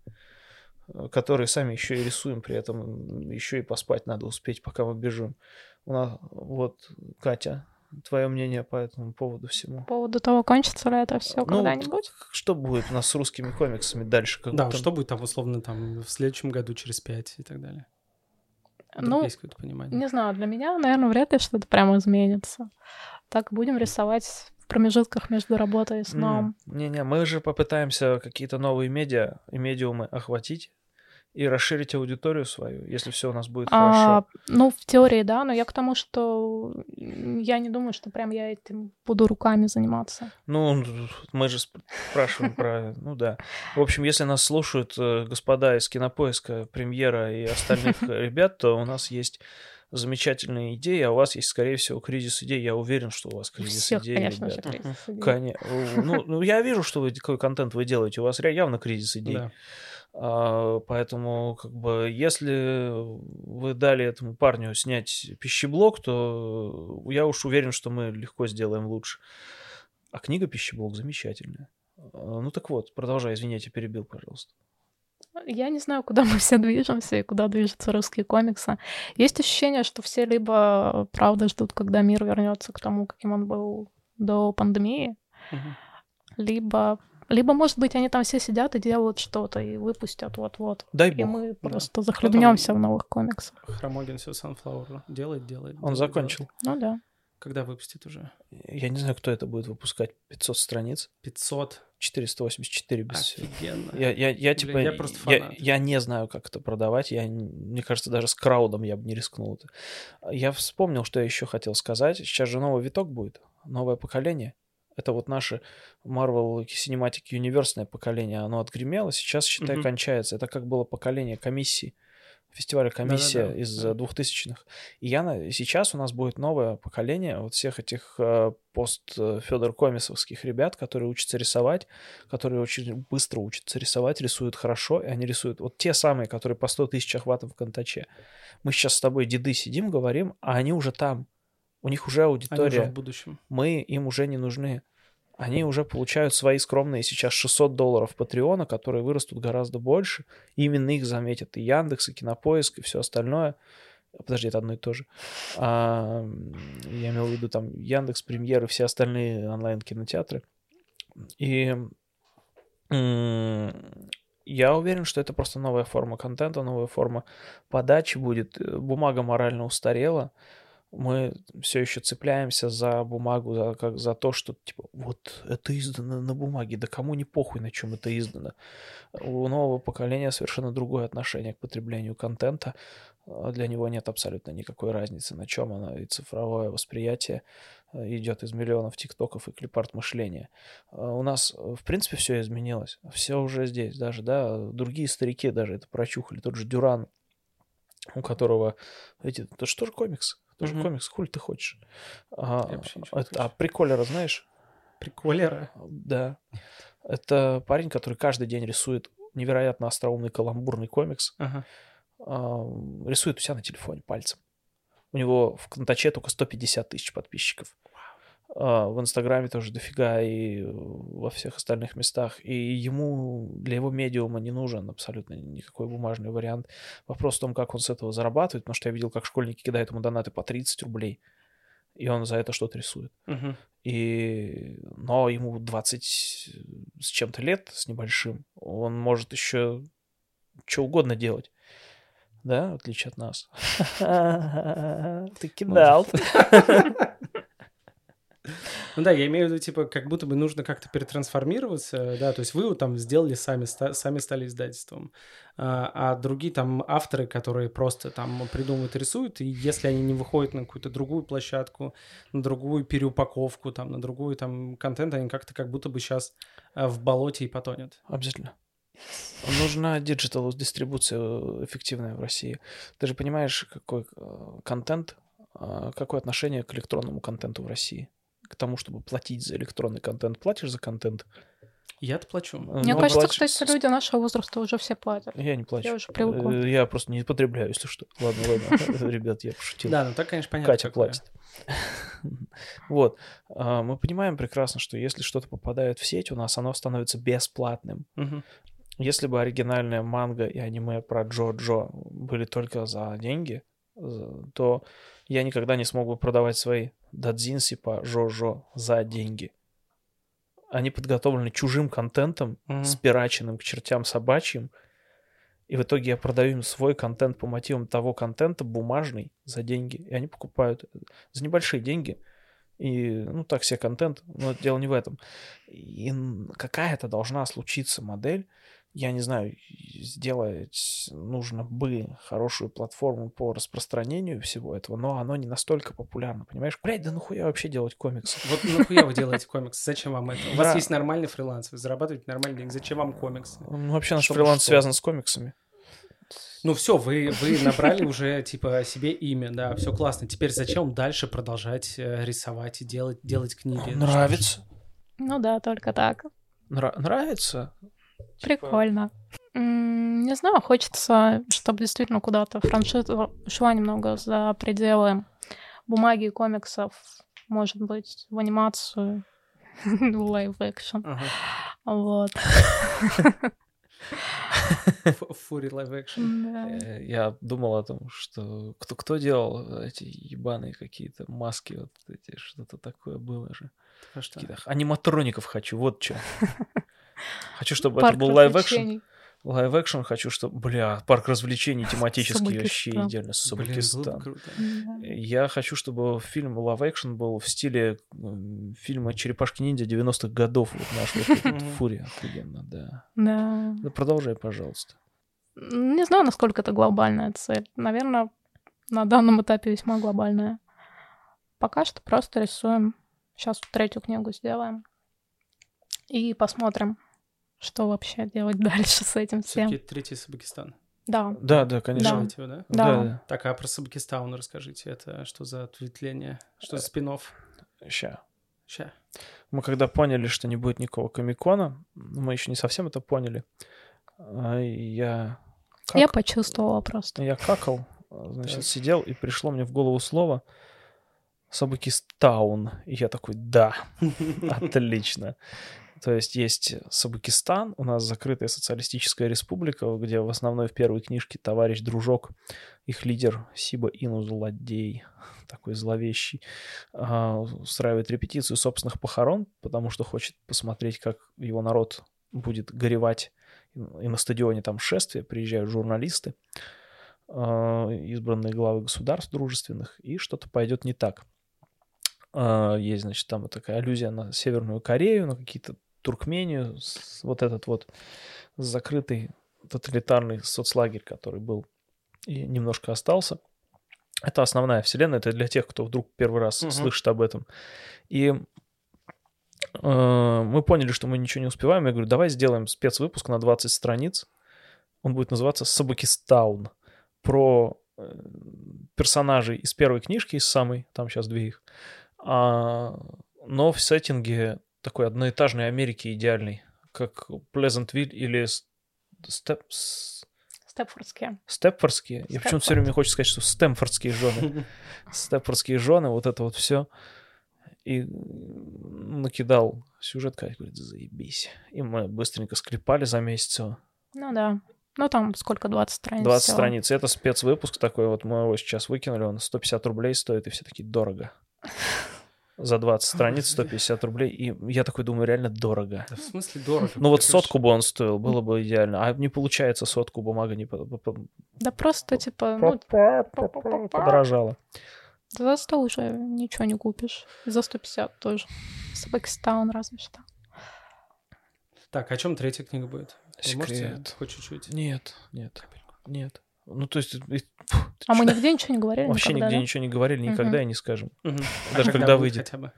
э, которые сами еще и рисуем при этом, еще и поспать надо успеть, пока мы бежим. У нас, вот, Катя, твое мнение по этому поводу всему? По поводу того, кончится ли это все Ну, когда-нибудь. Что будет у нас с русскими комиксами дальше? Как Да, будто- что будет там, условно, там, в следующем году, через пять и так далее? Ну, есть какое-то понимание? Не знаю, для меня, наверное, вряд ли что-то прямо изменится. Так будем рисовать в промежутках между работой и сном. Не-не, мы же попытаемся какие-то новые медиа и медиумы охватить и расширить аудиторию свою, если все у нас будет А, хорошо. ну, в теории, да, но я к тому, что я не думаю, что прям я этим буду руками заниматься. Ну, мы же сп- спрашиваем про... Ну да. В общем, если нас слушают э, господа из Кинопоиска, Премьера и остальных ребят, то у нас есть замечательные идеи, а у вас есть, скорее всего, кризис идей. Я уверен, что у вас кризис всех, идей, конечно же, ребята. кризис идей. Коне- Ну, ну, я вижу, что вы какой контент вы делаете. У вас явно кризис идей. Да. А, Поэтому, как бы, если вы дали этому парню снять пищеблок, то я уж уверен, что мы легко сделаем лучше. А книга пищеблок замечательная. А, Ну так вот, продолжай, извини, я тебя перебил, пожалуйста. Я не знаю, куда мы все движемся и куда движутся русские комиксы. Есть ощущение, что все либо правда ждут, когда мир вернется к тому, каким он был до пандемии, Мгм. либо, либо, может быть, они там все сидят и делают что-то и выпустят вот-вот. Дай И бог. мы да. просто захлебнемся в новых комиксах. Хромогин все Sunflower делает, делает. Он делает, закончил. Ну да. делает. Когда выпустит уже? Я не знаю, кто это будет выпускать. 500 страниц, 500. 484 без... Офигенно. Я, я, я, типа, я просто я, фанат. я не знаю, как это продавать. Я, мне кажется, даже с краудом я бы не рискнул это. Я вспомнил, что я еще хотел сказать. Сейчас же новый виток будет, новое поколение. Это вот наше Marvel Cinematic Universe поколение. Оно отгремело, сейчас, считай, Мгм. кончается. Это как было поколение комиссии, фестиваля комиссия Да-да-да, из да. двухтысячных. И я на... сейчас у нас будет новое поколение вот всех этих э, пост Федор Комисовских ребят, которые учатся рисовать, которые очень быстро учатся рисовать, рисуют хорошо, и они рисуют вот те самые, которые по 100 тысяч охватов в контаче. Мы сейчас с тобой, деды, сидим, говорим, а они уже там. У них уже Они уже аудитория. в будущем. Мы им уже не нужны. Они уже получают свои скромные сейчас 600 долларов Патреона, которые вырастут гораздо больше. И именно их заметят и Яндекс, и Кинопоиск, и все остальное. Подожди, это одно и то же. А, я имел в виду там Яндекс, Премьер и все остальные онлайн-кинотеатры. И я уверен, что это просто новая форма контента, новая форма подачи будет. Бумага морально устарела. Мы все еще цепляемся за бумагу, за, как, за то, что типа вот это издано на бумаге, да кому не похуй, на чем это издано. У нового поколения совершенно другое отношение к потреблению контента. А Для него нет абсолютно никакой разницы, на чем она, и цифровое восприятие э, идет из миллионов тиктоков и клипарт мышления. А У нас, э, в принципе, все изменилось. Все уже здесь даже, да. Другие старики даже это прочухали. Тот же Дюран, у которого эти... Это что же комикс? Это же Мгм. комикс, хуй ты хочешь. А, Я вообще ничего не это- а приколера знаешь? Приколера. Да. Это парень, который каждый день рисует невероятно остроумный каламбурный комикс. Ага. а, рисует у себя на телефоне пальцем. У него в Контаче только 150 тысяч подписчиков. А, В Инстаграме тоже дофига и во всех остальных местах. И ему, для его медиума не нужен абсолютно никакой бумажный вариант. Вопрос в том, как он с этого зарабатывает, потому что я видел, как школьники кидают ему донаты по 30 рублей, и он за это что-то рисует. Мгм. И... Но ему 20 с чем-то лет, с небольшим. Он может еще что угодно делать. Да, в отличие от нас. Ты кидал. Ну да, я имею в виду, типа, как будто бы нужно как-то перетрансформироваться, да, то есть вы там сделали сами, сами стали издательством, а, а другие там авторы, которые просто там придумывают, рисуют, и если они не выходят на какую-то другую площадку, на другую переупаковку, там, на другую там контент, они как-то как будто бы сейчас в болоте и потонет. Обязательно. Нужна digital дистрибуция э, эффективная в России. Ты же понимаешь, какой э, контент, э, какое отношение к электронному контенту в России? К тому, чтобы платить за электронный контент. Платишь за контент? Я-то плачу. Э, Мне ну, кажется, платишь кстати, люди нашего возраста уже все платят. Я не плачу. Я уже привыкла. Э, Я просто не потребляю, если что. Ладно, ладно, ребят, я пошутил. Да, ну так, конечно, понятно. Катя платит. Вот. А, Мы понимаем прекрасно, что если что-то попадает в сеть, у нас оно становится бесплатным. Если бы оригинальная манга и аниме про Джо-Джо были только за деньги, то я никогда не смог бы продавать свои дадзинси по Жо-Жо за деньги. Они подготовлены чужим контентом, Мгм. спираченным к чертям собачьим, и в итоге я продаю им свой контент по мотивам того контента, бумажный, за деньги. И они покупают за небольшие деньги. И, ну, так себе контент, но дело не в этом. И какая-то должна случиться модель, я не знаю, сделать нужно бы хорошую платформу по распространению всего этого, но оно не настолько популярно, понимаешь? Блядь, да нахуя вообще делать комиксы? Вот нахуя вы делаете комиксы? Зачем вам это? У вас есть нормальный фриланс, вы зарабатываете нормальные деньги. Зачем вам комиксы? Ну, вообще наш фриланс связан с комиксами. Ну все, вы, вы набрали уже типа себе имя, да, все классно. Теперь зачем дальше продолжать э, рисовать и делать, делать книги? Нравится. Ну да, только так. Нра- нравится. Прикольно. М, Не знаю, хочется, чтобы действительно куда-то франшиза шла немного за пределы бумаги и комиксов, может быть, в анимацию, в live action. Ага. Вот. Фури live action. Я думал о том, что кто, кто делал эти ебаные какие-то маски, вот эти, что-то такое было же. А что? Аниматроников хочу, вот что. Хочу, чтобы Парк это был live-action. Live-action хочу, чтобы... Бля, парк развлечений тематический вообще идеально. Да. Я хочу, чтобы фильм live-action был в стиле фильма «Черепашки-ниндзя» 90-х годов. Вот наш вот этот Мгм. Фури. Охуенно, да. Да. Да продолжай, пожалуйста. Не знаю, насколько это глобальная цель. Наверное, на данном этапе весьма глобальная. Пока что просто рисуем. Сейчас третью книгу сделаем. И посмотрим, что вообще делать дальше с этим всем. Все-таки третий Сабакистан. Да, Да, да, конечно. Да. Его, да? да. Так, а про Сабакистан расскажите. Это что за ответвление? Что за спин Ща. Ща. Мы когда поняли, что не будет никакого комикона, мы еще не совсем это поняли. а, Я, Я как- почувствовала просто. я какал, значит, Так. сидел, и пришло мне в голову слово Сабакистаун. И я такой, да, отлично. То есть есть Сабакистан, у нас закрытая социалистическая республика, где в основной в первой книжке товарищ Дружок, их лидер Сиба Ину Злодей, такой зловещий, а, устраивает репетицию собственных похорон, потому что хочет посмотреть, как его народ будет горевать. И на стадионе там шествие, приезжают журналисты, а, избранные главы государств дружественных, и что-то пойдет не так. А, Есть, значит, там такая аллюзия на Северную Корею, на какие-то Туркмению, вот этот вот закрытый тоталитарный соцлагерь, который был и немножко остался. Это основная вселенная, это для тех, кто вдруг первый раз Мгм. слышит об этом. И э, мы поняли, что мы ничего не успеваем. Я говорю, давай сделаем спецвыпуск на 20 страниц. Он будет называться «Собакистаун». Про э, персонажей из первой книжки, из самой, там сейчас две их, а, но в сеттинге такой одноэтажной Америки идеальной, как Плезантвиль или Степ... Степфордские. Степфордские. Я почему-то все время хочется сказать, что Стэмфордские жены. Степфордские жены, вот это вот все. И накидал сюжет, Катя говорит, заебись. И мы быстренько склепали за месяц его. Ну да. Ну там сколько, 20 страниц 20 всего. страниц. Это спецвыпуск такой, вот мы его сейчас выкинули, он 150 рублей стоит, и все такие дорого. За 20 страниц 150 рублей. И я такой думаю, реально дорого. Да в смысле дорого? Ну вот сотку бы он стоил, было бы идеально. А не получается сотку, бумага не Да просто, типа, ну, подорожала. за 100 уже ничего не купишь. За 150 тоже. Собакистаун разве что. Так, о чем третья книга будет? Вы можете Секрет. хоть чуть-чуть? Нет, нет, нет. Ну, то есть, фу, А мы чё? нигде ничего не говорили вообще никогда, нигде да? ничего не говорили, никогда и не скажем. А Даже когда будет выйдет. хотя бы?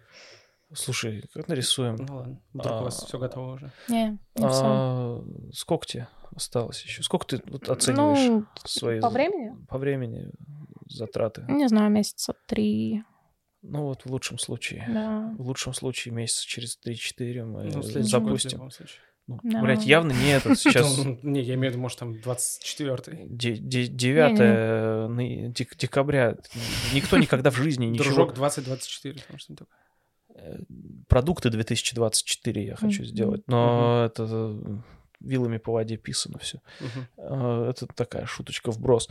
Слушай, как нарисуем? Ну ладно, вдруг у вас А, все готово уже. Не, не. А, сколько тебе осталось еще? Сколько ты вот оцениваешь Ну, свои по времени? по времени затраты? Не знаю, месяца три, Ну вот в лучшем случае. да. В лучшем случае месяца через 3-4 мы Ну, году в запустим. любом случае. Ну, Да. блядь, явно не этот. Сейчас Ну, Не, я имею в виду, может, там 24-й. 9 декабря. Никто никогда в жизни ничего... Дружок 2024, там что-нибудь такое. э, Продукты 2024 я хочу сделать. Но это вилами по воде писано все. Э, Это такая шуточка вброс.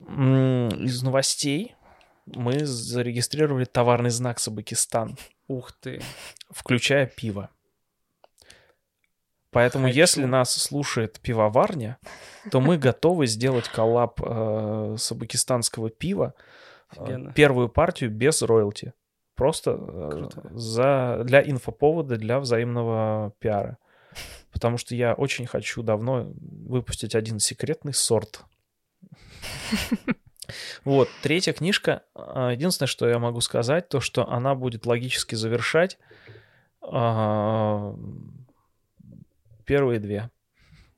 Из новостей мы зарегистрировали товарный знак Сабакистан, Ух ты. включая пиво. Поэтому, Хочу. если нас слушает пивоварня, то мы готовы сделать коллаб э, сабакистанского пива, э, Офигенно. первую партию без роялти. Просто э, за, для инфоповода, для взаимного пиара. Потому что я очень хочу давно выпустить один секретный сорт. Вот, третья книжка. а, Единственное, что я могу сказать, то, что она будет логически завершать а, первые две.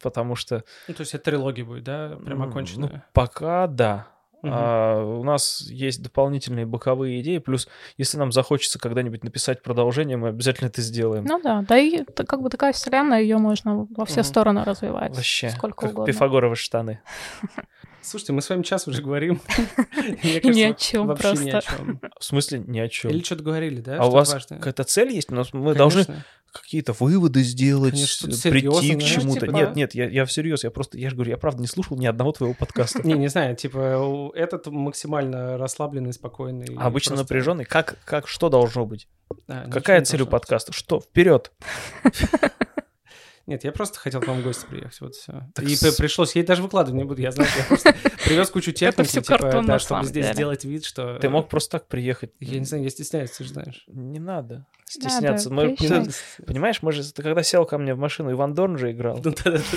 Потому что... Ну, то есть это трилогия будет, да? Прям оконченная? ну, пока да. Мгм. А, у нас есть дополнительные боковые идеи. Плюс, если нам захочется когда-нибудь написать продолжение, мы обязательно это сделаем. Ну да, да и как бы такая вселенная, ее можно во все Мгм. стороны развивать. Вообще, сколько как угодно. пифагоровы штаны. Слушайте, мы с вами час уже говорим. Ни о чем вообще ни о просто. чем. В смысле, ни о чем. Или что-то говорили, да? а у вас какая-то цель есть? У нас- Мы должны. Какие-то выводы сделать, Конечно, прийти к знаешь, чему-то. типа- Нет, нет, я, я всерьез, я просто, я же говорю, я правда не слушал ни одного твоего подкаста. Не, не знаю, типа этот максимально расслабленный, спокойный. Обычно напряженный. Как, как, что должно быть? Какая цель у подкаста? Что? Вперед! Нет, я просто хотел к вам в гости приехать, вот все. Так И с- при- пришлось, я даже выкладывать не буду, я знаю, я просто привез кучу техники, типа, картон да, чтобы здесь деле. сделать вид, что... Ты мог просто так приехать. Я не знаю, я стесняюсь, ты же знаешь. Не надо стесняться. Надо, Мы- понимаешь, мы же, ты когда сел ко мне в машину, Иван Дорн же играл. Ну.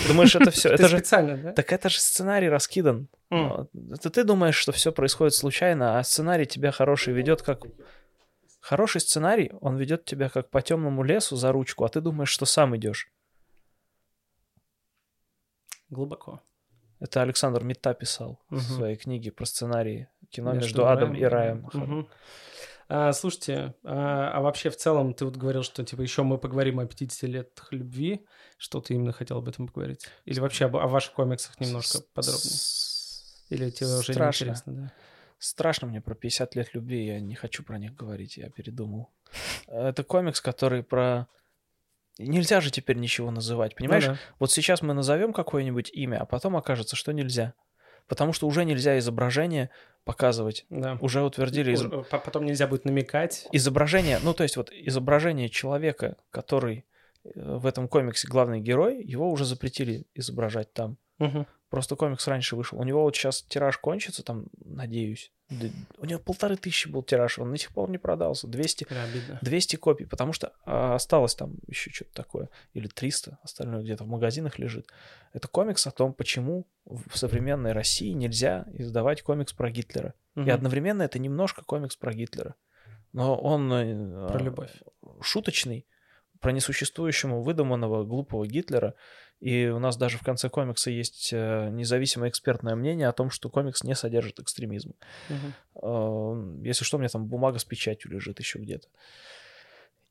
Думаешь, это все, это же... специально, да? Так это же сценарий раскидан. М. Это ты думаешь, что все происходит случайно, а сценарий тебя хороший ведет как... Хороший сценарий, он ведет тебя как по темному лесу за ручку, а ты думаешь, что сам идешь. Глубоко. Это Александр Митта писал в Мгм. своей книге про сценарий кино Между между адом раем и раем. Мгм. А, слушайте, а, а вообще в целом ты вот говорил, что типа еще мы поговорим о 50 летах любви. Что ты именно хотел об этом поговорить? Или вообще об- о ваших комиксах немножко подробнее? Или тебе уже страшно. интересно, да? Страшно мне про 50 лет любви, я не хочу про них говорить, я передумал. Это комикс, который про... Нельзя же теперь ничего называть, понимаешь? Ну да. Вот сейчас мы назовем какое-нибудь имя, а потом окажется, что нельзя. Потому что уже нельзя изображение показывать. Да. Уже утвердили из- Потом нельзя будет намекать. изображение, ну то есть вот изображение человека, который э, в этом комиксе главный герой, его уже запретили изображать там. Мгм. Просто комикс раньше вышел. У него вот сейчас тираж кончится, там, надеюсь. У него полторы тысячи был тираж, он до сих пор не продался. 200, Да, обидно. 200 копий, потому что а, осталось там еще что-то такое. Или 300, остальное где-то в магазинах лежит. Это комикс о том, почему в современной России нельзя издавать комикс про Гитлера. И Мгм. одновременно это немножко комикс про Гитлера. Но он э, Про любовь. шуточный, про несуществующего выдуманного глупого Гитлера. И у нас даже в конце комикса есть э, независимое экспертное мнение о том, что комикс не содержит экстремизма. Мгм. Э, Если что, у меня там бумага с печатью лежит еще где-то.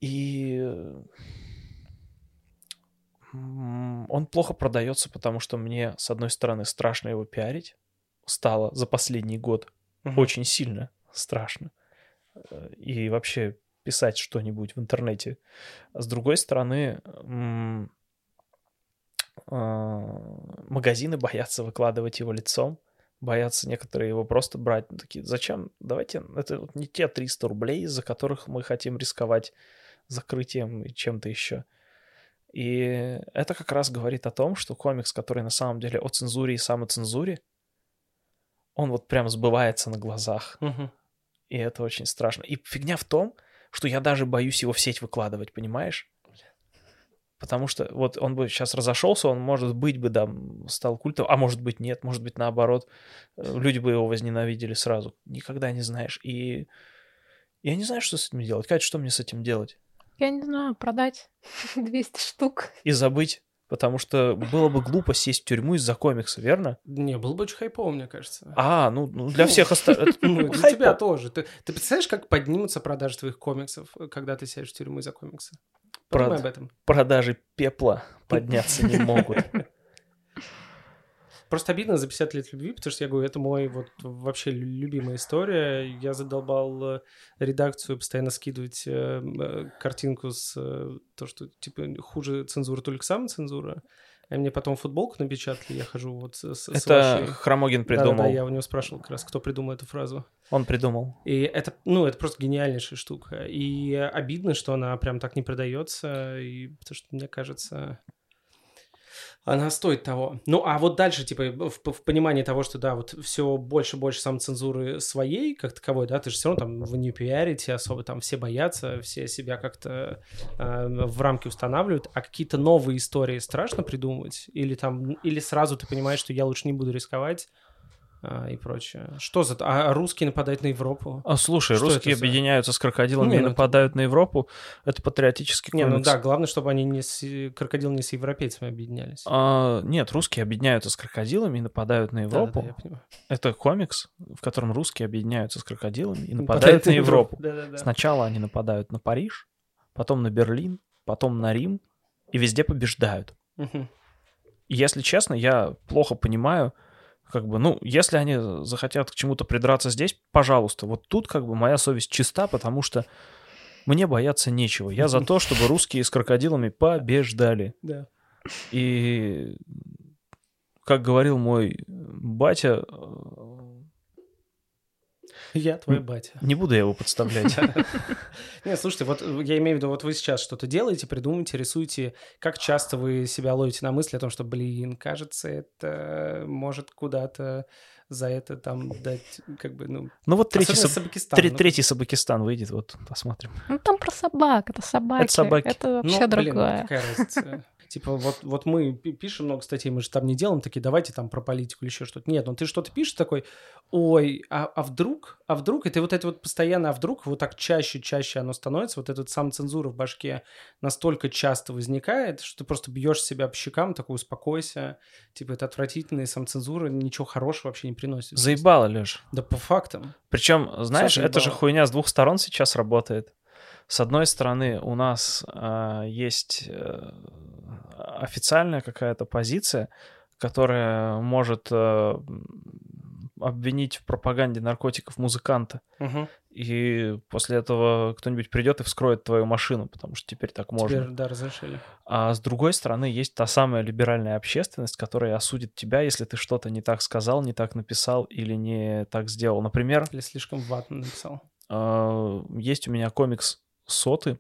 И он плохо продается, потому что мне, с одной стороны, страшно его пиарить. Стало за последний год Мгм. очень сильно страшно. Э, И вообще писать что-нибудь в интернете. С другой стороны, магазины боятся выкладывать его лицом, боятся некоторые его просто брать. Ну, Такие, зачем? Давайте, это вот не те 300 рублей, за которых мы хотим рисковать закрытием и чем-то еще. И это как раз говорит о том, что комикс, который на самом деле о цензуре и самоцензуре, он вот прям сбывается на глазах. Мгм. И это очень страшно. И фигня в том, что я даже боюсь его в сеть выкладывать, понимаешь? Потому что вот он бы сейчас разошелся, он, может быть, бы, да, стал культом, а может быть, нет, может быть, наоборот. Э, Люди бы его возненавидели сразу. Никогда не знаешь. И я не знаю, что с этим делать. Катя, что мне с этим делать? Я не знаю, продать 200 штук. И забыть? Потому что было бы глупо сесть в тюрьму из-за комикса, верно? Не, было бы очень хайпово, мне кажется. А, ну, ну, для всех остальных... Ну, для тебя тоже. Ты, ты представляешь, как поднимутся продажи твоих комиксов, когда ты сядешь в тюрьму из-за комикса? Прод- об этом. Продажи пепла подняться не могут. Просто обидно за 50 лет любви, потому что я говорю, это мой вот вообще лю- любимая история. Я задолбал э, редакцию постоянно скидывать э, э, картинку с то, что типа хуже цензура, только самоцензура. А мне потом футболку напечатали, я хожу вот с, с Это вашей- Хромогин придумал. я у него спрашивал как раз, кто придумал эту фразу. Он придумал. И это, ну, это просто гениальнейшая штука. И обидно, что она прям так не продается, и потому что, мне кажется, она стоит того. Ну, а вот дальше, типа, в, в понимании того, что, да, вот все больше и больше самоцензуры своей, как таковой, да, ты же все равно там вы не пиарите особо, там все боятся, все себя как-то э, в рамки устанавливают, а какие-то новые истории страшно придумывать? Или там, или сразу ты понимаешь, что я лучше не буду рисковать, а, и прочее. Что за... А русские нападают на Европу? А, слушай, Что русские это за- объединяются с крокодилами Не, и ну это- нападают на Европу. Это патриотический Не, ну комикс. да, главное, чтобы они не с... крокодил не с европейцами объединялись. А, нет, русские объединяются с крокодилами и нападают на Европу. Да-да-да, я понимаю. Это комикс, в котором русские объединяются с крокодилами и Нападают на Европу. Сначала они нападают на Париж, потом на Берлин, потом на Рим и везде побеждают. Если честно, я плохо понимаю, как бы, ну, если они захотят к чему-то придраться здесь, пожалуйста. Вот тут как бы моя совесть чиста, потому что Мне бояться нечего. Я за то, чтобы русские с крокодилами побеждали. Да. И, как говорил мой батя, Я твой батя. не буду я его подставлять. Нет, слушайте, вот я имею в виду, вот вы сейчас что-то делаете, придумываете, рисуете. Как часто вы себя ловите на мысли о том, что, блин, кажется, это может куда-то за это там дать, как бы, ну... Ну вот третий, Саб- Сабакистан, тре- ну, третий Сабакистан выйдет, вот посмотрим. Ну, там про собак, это собаки. собаки. Это Ну, вообще блин, другое. какая разница? Типа, вот, вот мы пи- пишем много статей, мы же там не делаем такие, давайте там про политику или еще что-то. Нет, ну ты что-то пишешь такой, ой, а, а вдруг, а вдруг, и ты вот это вот постоянно, а вдруг, вот так чаще, чаще оно становится, вот этот сам цензура в башке настолько часто возникает, что ты просто бьешь себя по щекам, такой, успокойся, типа, это отвратительно, и сам цензура ничего хорошего вообще не приносит. Заебало, Леш. Да по фактам. Причем, знаешь, Слушай, это же хуйня с двух сторон сейчас работает. С одной стороны, у нас а, есть э, официальная какая-то позиция, которая может э, обвинить в пропаганде наркотиков музыканта. Мгм. И после этого кто-нибудь придет и вскроет твою машину, потому что теперь так можно. Теперь, да, разрешили. А с другой стороны, есть та самая либеральная общественность, которая осудит тебя, если ты что-то не так сказал, не так написал или не так сделал. Например, Или слишком ватно написал. а, есть у меня комикс «Соты»,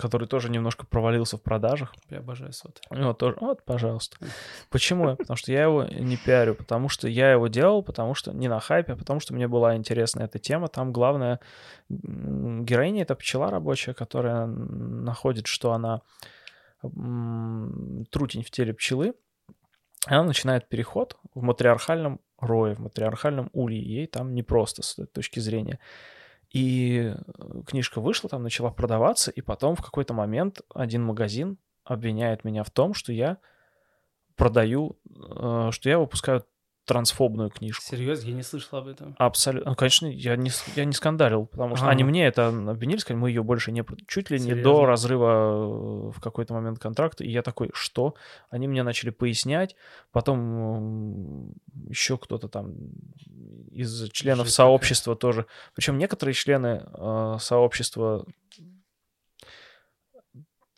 который тоже немножко провалился в продажах. Я обожаю соты. Вот, тоже, вот, пожалуйста. Почему? Потому что я его не пиарю, потому что я его делал, потому что не на хайпе, а потому что мне была интересна эта тема. Там главная героиня — это пчела рабочая, которая находит, что она трутень в теле пчелы. Она начинает переход в матриархальном рое, в матриархальном улье. Ей там непросто с этой точки зрения. И э, книжка вышла, там начала продаваться, и потом в какой-то момент один магазин обвиняет меня в том, что я продаю, э, что я выпускаю трансфобную книжку. Серьезно, я не слышал об этом. Абсолютно. Ну, конечно, я не, я не скандалил, потому что Ага. они мне это обвинили, сказали, мы ее больше не... Чуть ли не Серьезно? до разрыва э, в какой-то момент контракта. И я такой, что? Они мне начали пояснять. Потом еще кто-то там из членов Жесть сообщества тоже. Причем некоторые члены э, сообщества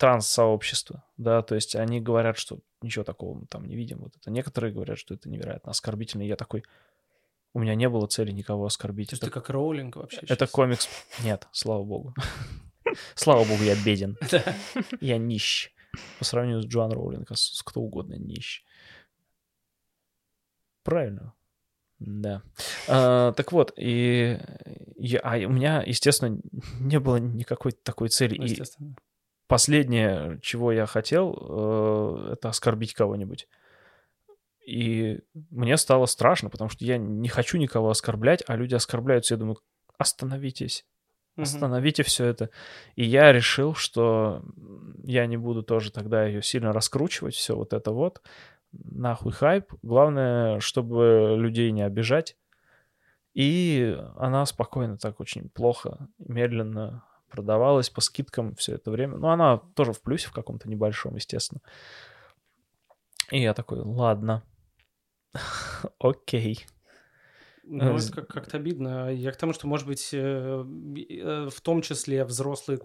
транс-сообщества, да, то есть они говорят, что ничего такого мы там не видим. Вот это некоторые говорят, что это невероятно оскорбительно. И я такой, у меня не было цели никого оскорбить. То есть Это, ты как роулинг вообще это щас. комикс. Нет, слава богу. Слава богу, я беден. Я нищ. По сравнению с Джоан Роулинг, а с кто угодно нищ. Правильно. Да. А, так вот, и я, а у меня, естественно, не было никакой такой цели. Ну, И естественно. Последнее, чего я хотел, э, это оскорбить кого-нибудь. И мне стало страшно, потому что я не хочу никого оскорблять, а люди оскорбляются. Я думаю, остановитесь, остановите все это. И я решил, что я не буду тоже тогда ее сильно раскручивать, все вот это вот. Нахуй хайп. Главное, чтобы людей не обижать. И она спокойно, так очень плохо, медленно продавалась по скидкам все это время. Ну, она тоже в плюсе в каком-то небольшом, естественно. И я такой, ладно, окей. Ну, это как- как-то обидно. Я к тому, что, может быть, э, э, в том числе взрослые,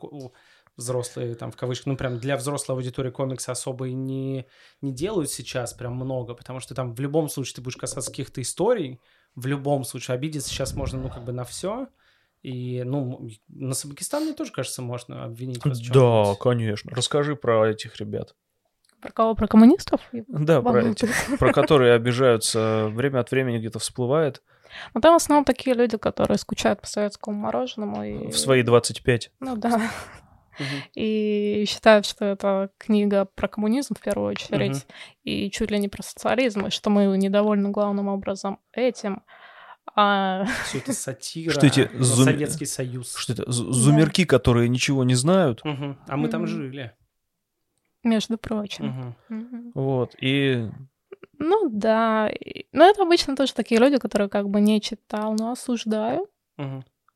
взрослые, там, в кавычках, ну, прям для взрослой аудитории комиксы особо и не, не делают сейчас прям много, потому что там в любом случае ты будешь касаться каких-то историй, в любом случае обидеться сейчас можно, ну, как бы на все. И, ну, на Сабакистан, мне тоже кажется, можно обвинить вас Да, конечно. Расскажи про этих ребят. Про кого? Про коммунистов? Да, про этих, про которые обижаются, время от времени где-то всплывает Ну, там в основном такие люди, которые скучают по советскому мороженому. И... в свои 25. Ну да. И считают, что это книга про коммунизм в первую очередь, и чуть ли не про социализм, и что мы недовольны главным образом этим. А Все это сатира Что эти на зум- Советский Союз. Что это? Зумерки, которые ничего не знают. Мгм. А мы там жили. между прочим. Мгм. Мгм. Вот. И Ну да. Но это обычно тоже такие люди, которые как бы не читал, но осуждаю.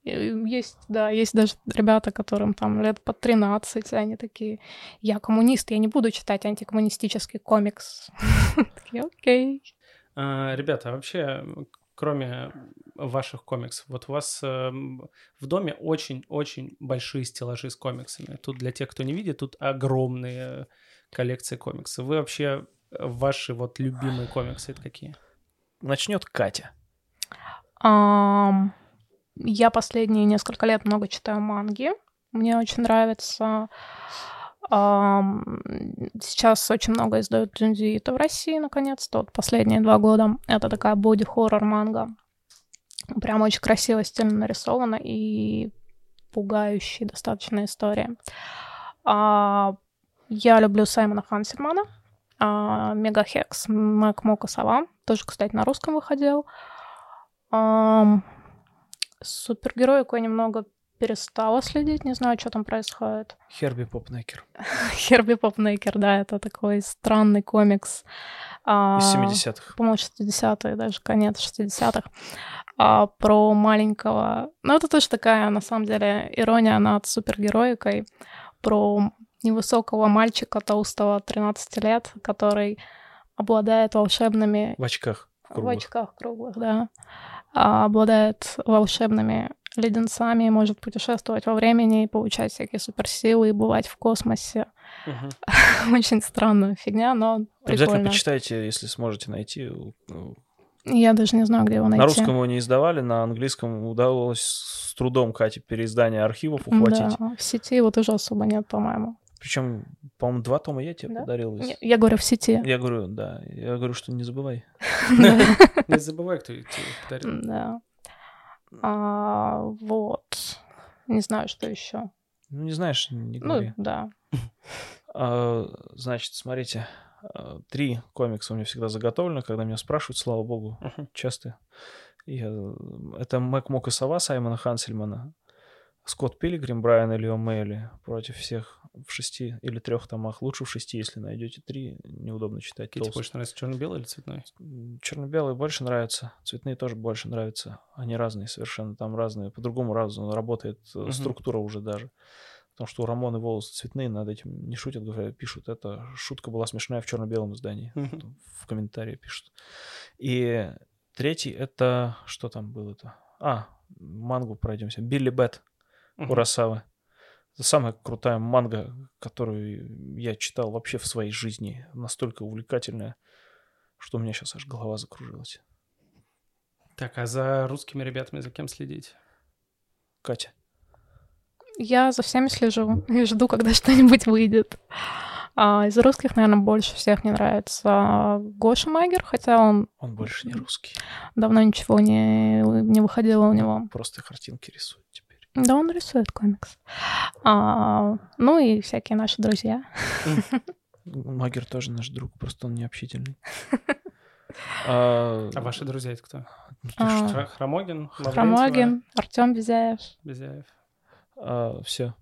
И Есть, да, есть даже ребята, которым там лет по 13, и они такие, я коммунист, я не буду читать антикоммунистический комикс. Такие, окей. А, Ребята, а вообще, кроме ваших комиксов, вот у вас эм, в доме очень-очень большие стеллажи с комиксами. Тут для тех, кто не видит, тут огромные коллекции комиксов. Вы вообще, э, ваши вот любимые комиксы это какие? Начнет Катя. Ам, Я последние несколько лет много читаю манги. Мне очень нравится. Сейчас очень много издают Дзюнзиита в России, наконец-то, вот последние два года. Это такая боди-хоррор манга. Прям очень красиво, стильно нарисована и пугающая достаточно история. А, Я люблю Саймона Хансельмана, а, Мегахекс, Мэг Мока Сова. Тоже, кстати, на русском выходил. Супергероику я немного перестала следить, не знаю, что там происходит. Херби Попнекер. Херби Попнекер, да, это такой странный комикс. а, Из 70-х. По-моему, 60-е, даже конец 60-х. а, про маленького... Ну, это тоже такая, на самом деле, ирония над супергероикой. Про невысокого мальчика, толстого, 13 лет, который обладает волшебными В очках. в круглых. очках круглых, да. А, обладает волшебными леденцами, может путешествовать во времени и получать всякие суперсилы и бывать в космосе. Мгм. Очень странная фигня, но Обязательно прикольно. почитайте, если сможете найти. У- Я даже не знаю, где его найти. На русском его не издавали, на английском удалось с трудом Кате переиздание архивов ухватить. Да, в сети его тоже особо нет, по-моему. Причем, по-моему, два тома я тебе Да? подарил. из- Не, Я говорю, в сети. Я говорю, да. Я говорю, что не забывай. Не забывай, кто тебе подарил. Да. А, вот. Не знаю, что еще. Ну, не знаешь, не Ну, говори. да. А, значит, смотрите, а, три комикса у меня всегда заготовлены, когда меня спрашивают, слава богу, Мгм. часто. Я... Это Мэг Мок и Сова Саймона Хансельмана, Скотт Пилигрим, Брайан Элио Мэйли против всех в шести или трех томах. Лучше в шести, если найдете три, неудобно читать. Какие тебе больше нравится, черно-белый или цветной? Черно-белые больше нравятся, цветные тоже больше нравятся. Они разные совершенно, там разные, по-другому разно работает Мгм. структура уже даже. Потому что у Рамоны волосы цветные, над этим не шутят, говорят, пишут. Это шутка была смешная в черно-белом издании. Там В комментарии пишут. И третий это... Что там было-то? А, мангу пройдемся. Билли Бет Мгм. Это самая крутая манга, которую я читал вообще в своей жизни. Настолько увлекательная, что у меня сейчас аж голова закружилась. Так, а за русскими ребятами за кем следить? Катя. Я за всеми слежу и жду, когда что-нибудь выйдет. А из русских, наверное, больше всех мне нравится Гоша Магер, хотя он Он больше не русский. давно ничего не, не выходило у него. Просто картинки рисует теперь. Да, он рисует комикс. А, ну и всякие наши друзья. Магер тоже наш друг, просто он не общительный. А, А ваши друзья это кто? А, Хра- Хромогин? Хромогин, Артем Безяев, Безяев. все.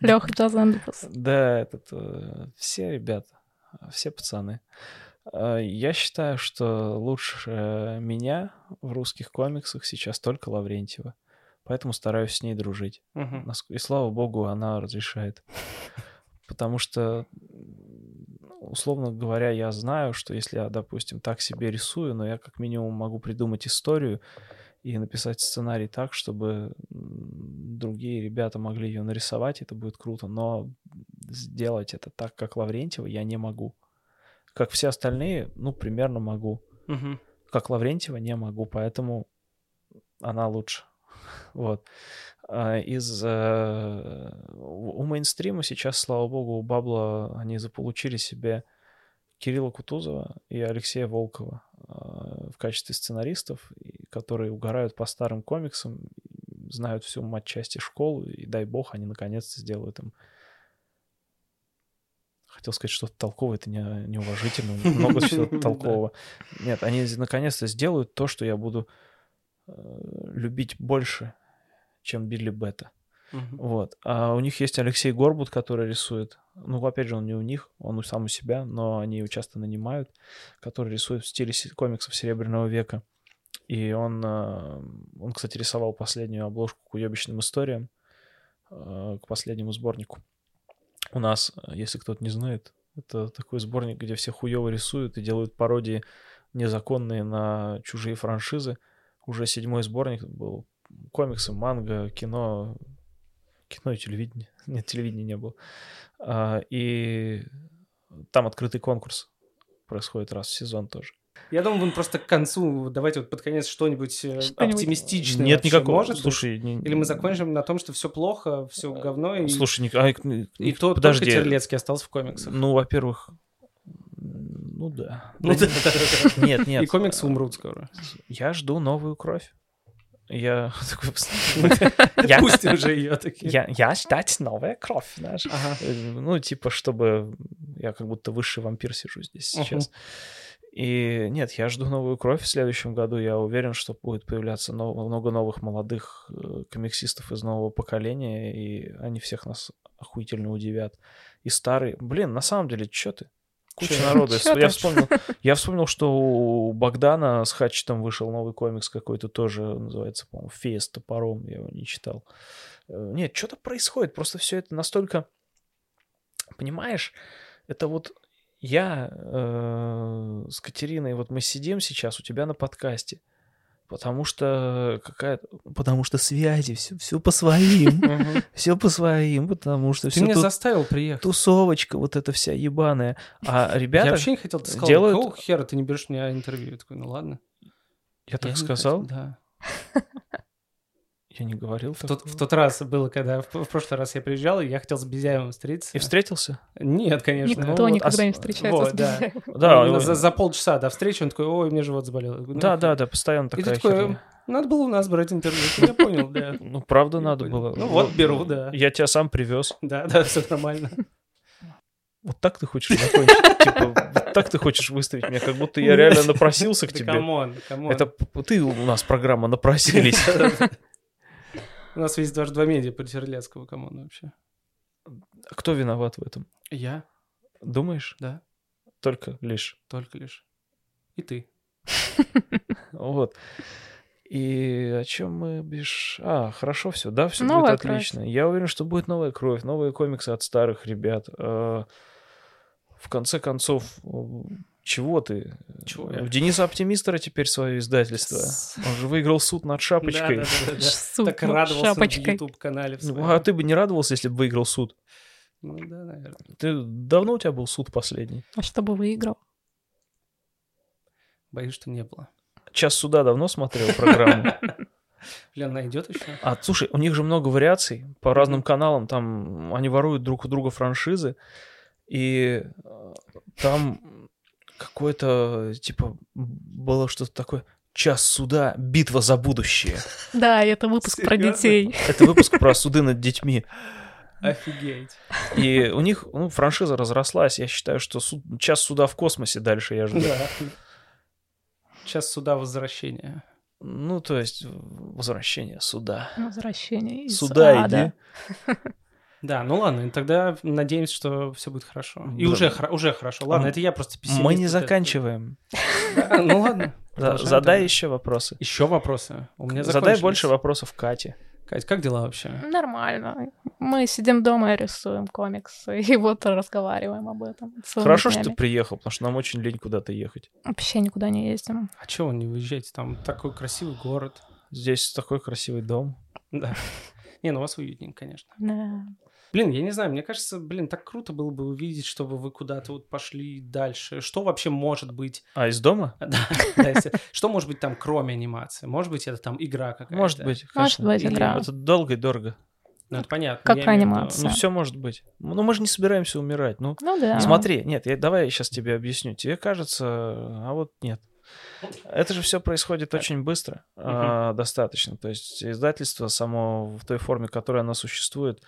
Леха Джазендус. Да, этот, э, все ребята, все пацаны. А, Я считаю, что лучше меня в русских комиксах сейчас только Лаврентьева. Поэтому стараюсь с ней дружить. Наск- И слава богу, она разрешает. Потому что, ну, условно говоря, я знаю, что если я, допустим, так себе рисую, но я как минимум могу придумать историю и написать сценарий так, чтобы другие ребята могли ее нарисовать, это будет круто. Но сделать это так, как Лаврентьева, я не могу. Как все остальные, ну, примерно могу. Мгм. Как Лаврентьева не могу, поэтому она лучше. Вот. А Из э, у мейнстрима сейчас, слава богу, у Бабла они заполучили себе Кирилла Кутузова и Алексея Волкова э, в качестве сценаристов, которые угорают по старым комиксам, знают всю матчасти школы, и дай бог, они наконец-то сделают им Хотел сказать что-то толковое, это не, неуважительно, много всего толкового. Нет, они наконец-то сделают то, что я буду э, любить больше, чем Билли Бета. Вот. А у них есть Алексей Горбут, который рисует. Ну, опять же, он не у них, он сам у себя, но они его часто нанимают, который рисует в стиле комиксов Серебряного века. И он, э, он, кстати, рисовал последнюю обложку к уебищным историям, э, к последнему сборнику. У нас, э, если кто-то не знает, это такой сборник, где все хуево рисуют и делают пародии незаконные на чужие франшизы. Уже седьмой сборник был. Комиксы, манга, кино, кино и телевидение. Нет, телевидения не было. А, и там открытый конкурс происходит раз в сезон тоже. Я думаю, он просто к концу, давайте вот под конец что-нибудь, э, Что-нибудь. оптимистичное Нет никакого. может? Слушай, не- Или мы закончим на том, что все плохо, все говно, и, Слушай, Ник- а, и то, подожди. только Терлецкий остался в комиксах. Ну, во-первых, ну да. Ну да. Нет, нет. И комиксы умрут скоро. Я жду новую кровь. Я такой, я, Пусть уже ее такие. я, я ждать новая кровь, знаешь. Ага. Э, Ну, типа, чтобы я как будто высший вампир сижу здесь сейчас. И нет, я жду новую кровь в следующем году. Я уверен, что будет появляться нов- много новых молодых э, комиксистов из нового поколения, и они всех нас охуительно удивят. И старые... Блин, на самом деле, что ты? Куча Чё? народу. Чё Я ты? вспомнил, я вспомнил, что у Богдана с Хатчетом вышел новый комикс какой-то тоже, называется, по-моему, «Фея с топором», я его не читал. Э, Нет, что-то происходит, просто все это настолько... Понимаешь, это вот я э, с Катериной, вот мы сидим сейчас у тебя на подкасте, потому что какая потому что связи, все, все по своим, все по своим, потому что Ты меня заставил приехать. тусовочка вот эта вся ебаная. А Я ребята, вообще не хотел, ты сказал, какого хера ты не берешь меня интервью? Я такой, ну ладно. я так Я сказал, Да. я не говорил В тот, в тот раз было, когда в, в прошлый раз я приезжал, и я хотел с Безяевым встретиться. И встретился? Нет, конечно. Никто Ну вот, никогда а не встречается вот, с да. Безяевым. Да, Ну, он- за, за полчаса до встречи он такой, ой, мне живот заболел. Говорю, «Ну, да, охуеть». да, да, постоянно И ты такая такой, херня. надо было у нас брать интервью. Я понял, да. Ну, правда, надо было. Ну вот, беру, да. Я тебя сам привез. Да, да, все нормально. Вот так ты хочешь закончить? Типа, вот так ты хочешь выставить меня, как будто я реально напросился к Да тебе. камон, come on. Это ты у нас программа напросились. У нас есть даже два медиа по Терлецкого, come on, вообще. Кто виноват в этом? Я, Думаешь? да, Только лишь. только лишь. И ты. Вот. И о чем мы бишь... А, хорошо все, да, все будет кровь. отлично. Я уверен, что будет новая кровь, новые комиксы от старых ребят. Э, В конце концов, э, чего ты? Чего У я? Дениса Оптимистера теперь свое издательство. Он же выиграл суд над шапочкой. Да, да, да, да. Суд Так над радовался шапочкой. YouTube-канале. в Ну, а ты бы не радовался, если бы выиграл суд? Ну да, наверное. Ты давно у тебя был суд последний? А чтобы выиграл? Боюсь, что не было. Час суда давно смотрел программу? Лен, найдет еще? А, слушай, у них же много вариаций по разным каналам. Там они воруют друг у друга франшизы. И э, там какое-то, типа, было что-то такое. Час суда, битва за будущее. Да, это выпуск про детей. Это выпуск про суды над детьми. Офигеть. И у них ну, франшиза разрослась. Я считаю, что суд- час суда в космосе дальше я жду. Да. Сейчас суда возвращения. Ну, то есть возвращение суда. Возвращение из Сюда ада. иди. Да, ну ладно, и тогда надеемся, что все будет хорошо. И Да. уже, хра- уже хорошо. Ладно, А это я просто пессимист. Мы не заканчиваем. Ну ладно. Задай еще вопросы. Еще вопросы. У меня Задай больше вопросов Кате. Кать, как дела вообще? Нормально. Мы сидим дома и рисуем комиксы, и вот разговариваем об этом. Хорошо, что ты днями. приехал, потому что нам очень лень куда-то ехать. Вообще никуда не ездим. А чего вы не выезжаете? Там такой красивый город. Здесь такой красивый дом. Да. Не, ну у вас уютненько, конечно. Да. Блин, я не знаю, мне кажется, блин, так круто было бы увидеть, чтобы вы куда-то вот пошли дальше. Что вообще может быть? А, из дома? Да, Что может быть там, кроме анимации? Может быть, это там игра какая-то? Может быть, Может конечно. быть, Или игра. Это долго и дорого. Ну, это понятно. Как анимация. Ну, все может быть. Ну, мы же не собираемся умирать. Ну, Ну да. смотри, нет, я, давай я сейчас тебе объясню. Тебе кажется, а вот нет. Это же все происходит очень быстро, а, достаточно. То есть издательство само в той форме, в которой оно существует,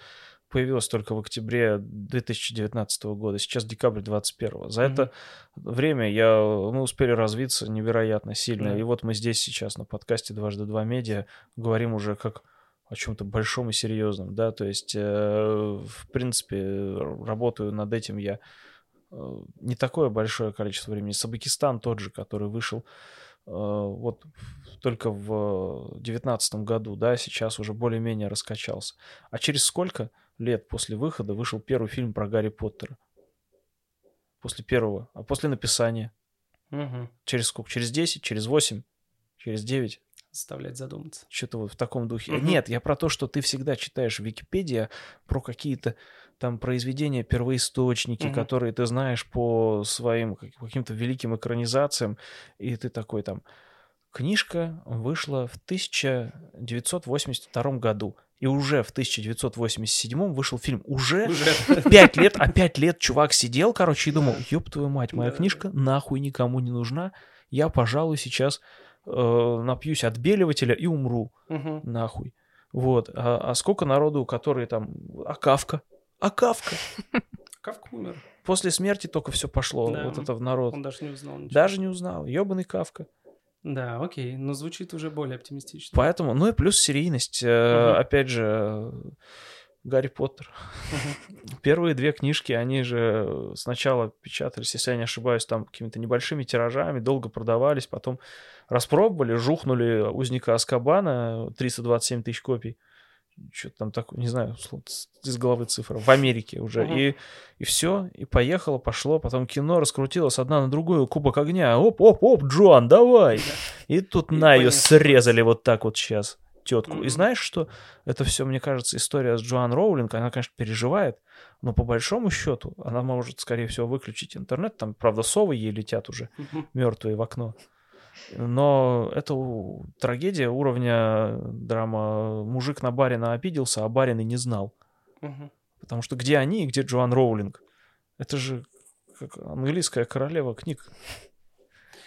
появилось только в октябре 2019 года. Сейчас декабрь 2021. За Мгм. это время я, мы успели развиться невероятно сильно. Да. И вот мы здесь сейчас на подкасте «Дважды два медиа» говорим уже как о чем-то большом и серьезном, да, то есть, э, в принципе, работаю над этим я э, не такое большое количество времени. Сабакистан тот же, который вышел э, вот только в девятнадцатом году, да, сейчас уже более-менее раскачался. А через сколько лет после выхода вышел первый фильм про Гарри Поттера? После первого, а после написания. Мгм. Через сколько? Через 10, через 8, через 9? Заставляет задуматься. Что-то вот в таком духе. Мгм. Нет, я про то, что ты всегда читаешь в Википедии про какие-то там произведения, первоисточники, Мгм. которые ты знаешь по своим как- каким-то великим экранизациям, и ты такой там... Книжка вышла в 1982 году, и уже в 1987 вышел фильм. Уже Уже. пять лет, а пять лет чувак сидел, короче, и думал, ёб твою мать, моя Да. книжка нахуй никому не нужна, я, пожалуй, сейчас э, напьюсь отбеливателя и умру Мгм. нахуй. Вот. А, а сколько народу, которые там... А Кавка? А Кавка? Кавка умер. После смерти только все пошло. Да. Вот это в народ. Он даже не узнал ничего. Даже не узнал. Ёбаный Кавка. Да, окей. Но звучит уже более оптимистично. Поэтому, ну и плюс серийность. Мгм. Опять же, Гарри Поттер. Первые две книжки, они же сначала печатались, если я не ошибаюсь, там какими-то небольшими тиражами, долго продавались, потом распробовали, жухнули узника Аскабана, 327 тысяч копий. Что-то там такое, не знаю, из головы цифра. В Америке уже. Мгм. И, и все, и поехало, пошло. Потом кино раскрутилось одна на другую. Кубок огня. Оп-оп-оп, Джоан, давай. И тут И на ее срезали вот так вот сейчас тетку. И Мгм. знаешь, что это все, мне кажется, история с Джоан Роулинг, она, конечно, переживает, но по большому счету она может, скорее всего, выключить интернет. Там, правда, совы ей летят уже, Мгм. мертвые в окно. Но это трагедия уровня драма «Мужик на барина обиделся, а барин и не знал». Мгм. Потому что где они и где Джоан Роулинг? Это же как английская королева книг.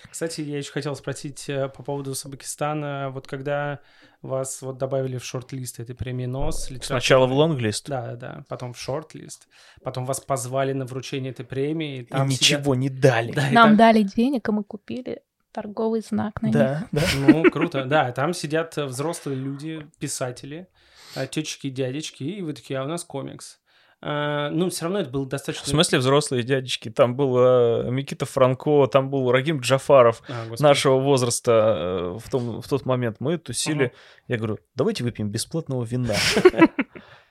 Кстати, я еще хотел спросить э, по поводу Узбекистана. Вот когда вас вот добавили в шорт-лист этой премии НОС... Сначала в лонглист, Да, да, потом в шорт-лист. Потом вас позвали на вручение этой премии. и там сидят- ничего не дали. Да, и Нам там- дали денег, и мы купили торговый знак на них. Да, да. Ну, круто. Да, там сидят взрослые люди, писатели, э, тетечки и дядечки, и вы такие, а у нас комикс. А, Ну, все равно это было достаточно... В смысле взрослые дядечки? Там был э, Микита Франко, там был Рагим Джафаров А, господи. нашего возраста э, в, том, в тот момент. Мы тусили. Ага. Я говорю, давайте выпьем бесплатного вина.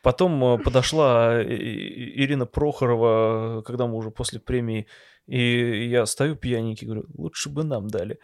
Потом э, подошла э, Ирина Прохорова, когда мы уже после премии, и я стою пьяненький, говорю, лучше бы нам дали.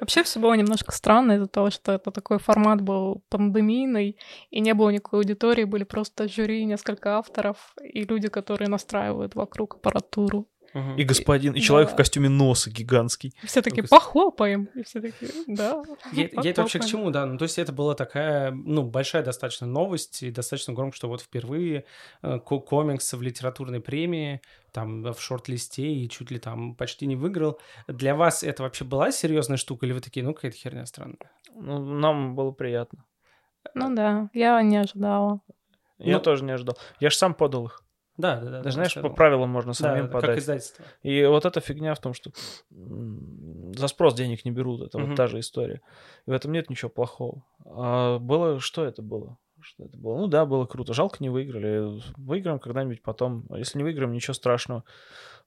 Вообще все было немножко странно из-за того, что это такой формат был пандемийный, и не было никакой аудитории, были просто жюри, несколько авторов и люди, которые настраивают вокруг аппаратуру. Мгм. И господин, и человек Да. в костюме носа гигантский. И все такие, Господи. похлопаем. И все такие, да. Я, я это вообще к похлопаем». чему, да? Ну, то есть это была такая, ну, большая достаточно новость, и достаточно громко, что вот впервые э, ко- комикс в литературной премии, там, в шорт-листе, и чуть ли там почти не выиграл. Для вас это вообще была серьезная штука, или вы такие, ну, какая-то херня странная? Ну, нам было приятно. Ну да, я не ожидала. Я Ну- тоже не ожидал. Я же сам подал их. Да, да, да. Даже, знаешь, по думал. правилам можно самим да, как подать. издательство. И вот эта фигня в том, что за спрос денег не берут. Это Мгм. вот та же история. И в этом нет ничего плохого. А было... Что это было? Что это было? Ну да, было круто. Жалко, не выиграли. Выиграем когда-нибудь потом. А Если не выиграем, ничего страшного.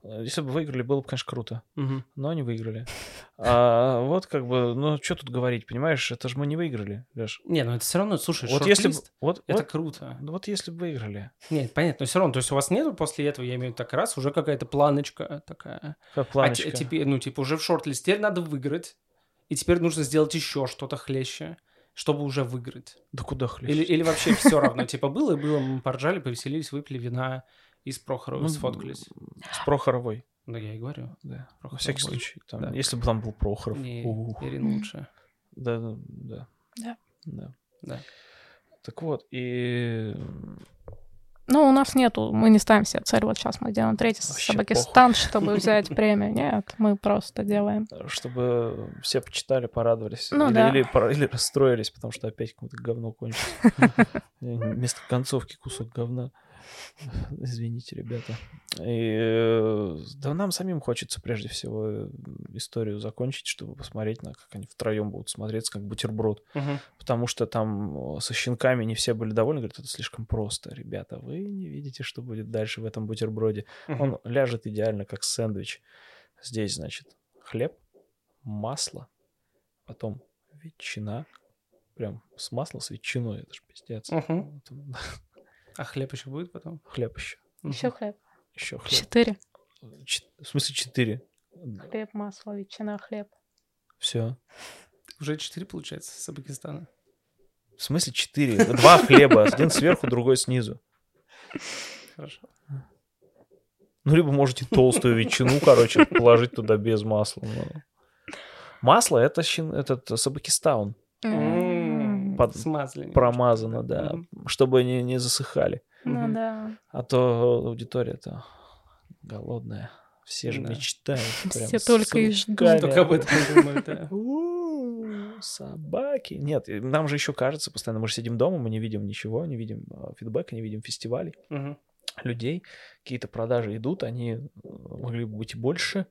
Э, Если бы выиграли, было бы, конечно, круто. Мгм. Но не выиграли. А вот как бы, ну, что тут говорить, понимаешь? Это же мы не выиграли, Леш. Не, ну это все равно, слушай, Вот если шорт-лист, Вот, это вот, круто. ну вот если бы выиграли. Нет, понятно, но все равно, то есть у вас нету после этого, я имею в виду, так раз, уже какая-то планочка такая. Как А планочка. те- теперь, ну, типа, уже в шорт-листе надо выиграть, и теперь нужно сделать еще что-то хлеще, чтобы уже выиграть. Да куда хлеще? Или, или вообще все равно, типа, было и было, мы поржали, повеселились, выпили вина и с Прохоровой Ну, сфоткались. С Прохоровой. Да, я и говорю. Да. Прохоров всякий случай. Там, Да. Если бы там был Прохоров. Не, ух. Ирина лучше. Да, да, да. Да. Да. Да. Так вот, и... Ну, у нас нету, мы не ставим себе цель, вот сейчас мы делаем третий Вообще Собакистан, чтобы взять премию. Нет, мы просто делаем. Чтобы все почитали, порадовались. Ну или, да. или, или расстроились, потому что опять какое-то говно кончилось. Вместо концовки кусок говна. Извините, ребята. И, э, да нам самим хочется прежде всего э, историю закончить, чтобы посмотреть, на как они втроем будут смотреться, как бутерброд. Мгм. Потому что там со щенками не все были довольны. Говорят, это слишком просто. Ребята, вы не видите, что будет дальше в этом бутерброде. Мгм. Он ляжет идеально, как сэндвич. Здесь, значит, хлеб, масло, потом ветчина. Прям с маслом, с ветчиной. Это же пиздец. Мгм. А хлеб еще будет потом? Хлеб еще. Еще хлеб. Еще хлеб. Четыре. Чет- В смысле четыре? Хлеб, масло, ветчина, хлеб. Все. Уже четыре, получается, с Узбекистана. В смысле четыре? Два хлеба, один сверху, другой снизу. Хорошо. Ну, либо можете толстую ветчину, короче, положить туда без масла. Масло — это щен- этот Сабакистаун. М, Под- Смазали. Промазано, да, Мгм. чтобы они не засыхали. Ну да. А то аудитория-то голодная. Все же Да. мечтают. прям Все только и ждут. Только об этом думают, да. Собаки. Нет, нам же еще кажется постоянно, мы же сидим дома, мы не видим ничего, не видим а, фидбэка, не видим фестивалей, людей. Какие-то продажи идут, они э, могли бы быть больше.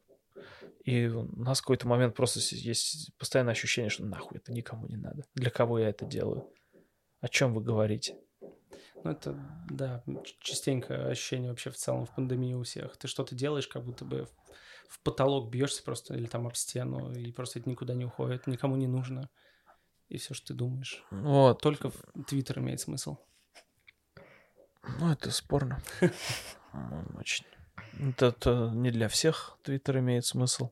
И у нас в какой-то момент просто есть постоянное ощущение, что нахуй это никому не надо. Для кого я это делаю? О чем вы говорите? Ну, это, да, частенько ощущение вообще в целом в пандемии у всех. Ты что-то делаешь, как будто бы в, потолок бьешься просто или там об стену, и просто это никуда не уходит, никому не нужно. И все, что ты думаешь. Вот. Только в Твиттер имеет смысл. Ну, это спорно. Очень. Это, это не для всех Твиттер имеет смысл.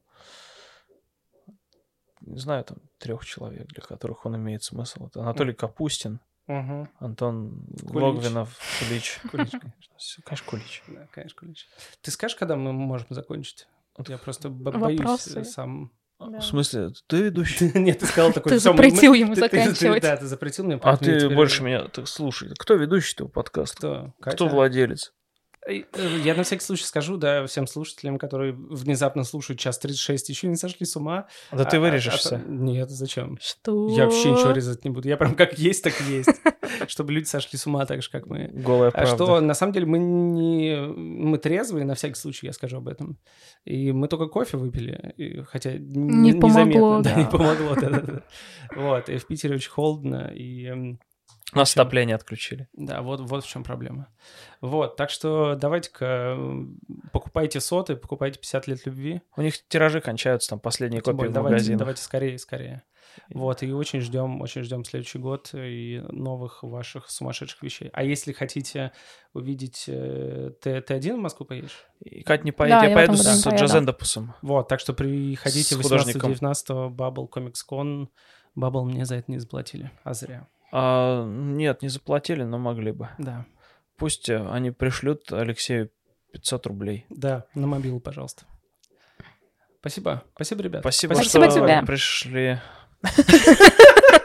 Не знаю, там трех человек, для которых он имеет смысл. Это Анатолий Капустин, Угу. Антон Кулич. Логвинов, Кулич. Кулич, конечно. Конечно, Кулич. Да, конечно, Кулич. Ты скажешь, когда мы можем закончить? Вот я просто бо- Вопросы? боюсь э, сам... Да. В смысле, ты ведущий? Нет, ты сказал такой... Ты «Всё, мы- запретил мы- ему ты- ты- ты- заканчивать. Да, ты запретил мне. А ты теперь- больше меня... Так слушай, кто ведущий этого подкаста? Кто? Кто Катя? владелец? Э, э, Я на всякий случай скажу, да, всем слушателям, которые внезапно слушают час 36, еще не сошли с ума. Да ты А- а- вырежешься. а- Нет, зачем? Что? Я вообще ничего резать не буду. Я прям как есть, так и есть. Чтобы люди сошли с ума так же, как мы. Голая А правда. что, на самом деле, мы не... Мы трезвые, на всякий случай я скажу об этом. И мы только кофе выпили, и- хотя не, Не помогло, незаметно, да, не помогло. Вот, и в Питере очень холодно, и... эм, Нас отопление отключили. Да, вот, вот в чем проблема. Вот, так что давайте-ка покупайте соты, покупайте 50 лет любви. У них тиражи кончаются, там последние Тем копии более, в давайте, магазинах. давайте скорее, скорее. Вот, и очень ждем, очень ждем следующий год и новых ваших сумасшедших вещей. А если хотите увидеть э, Т- Т1 в Москву поедешь? И Кать не Да, поедет, я я в поеду с поеду. Джазендопусом. Вот, так что приходите С художником. 18-19 Bubble Comics Con. Bubble мне за это не заплатили, а зря. А, нет, не заплатили, но могли бы. Да, Пусть э, они пришлют Алексею 500 рублей. да, на мобилу, пожалуйста. Спасибо, спасибо, ребят. Спасибо, Спасибо что тебе. пришли.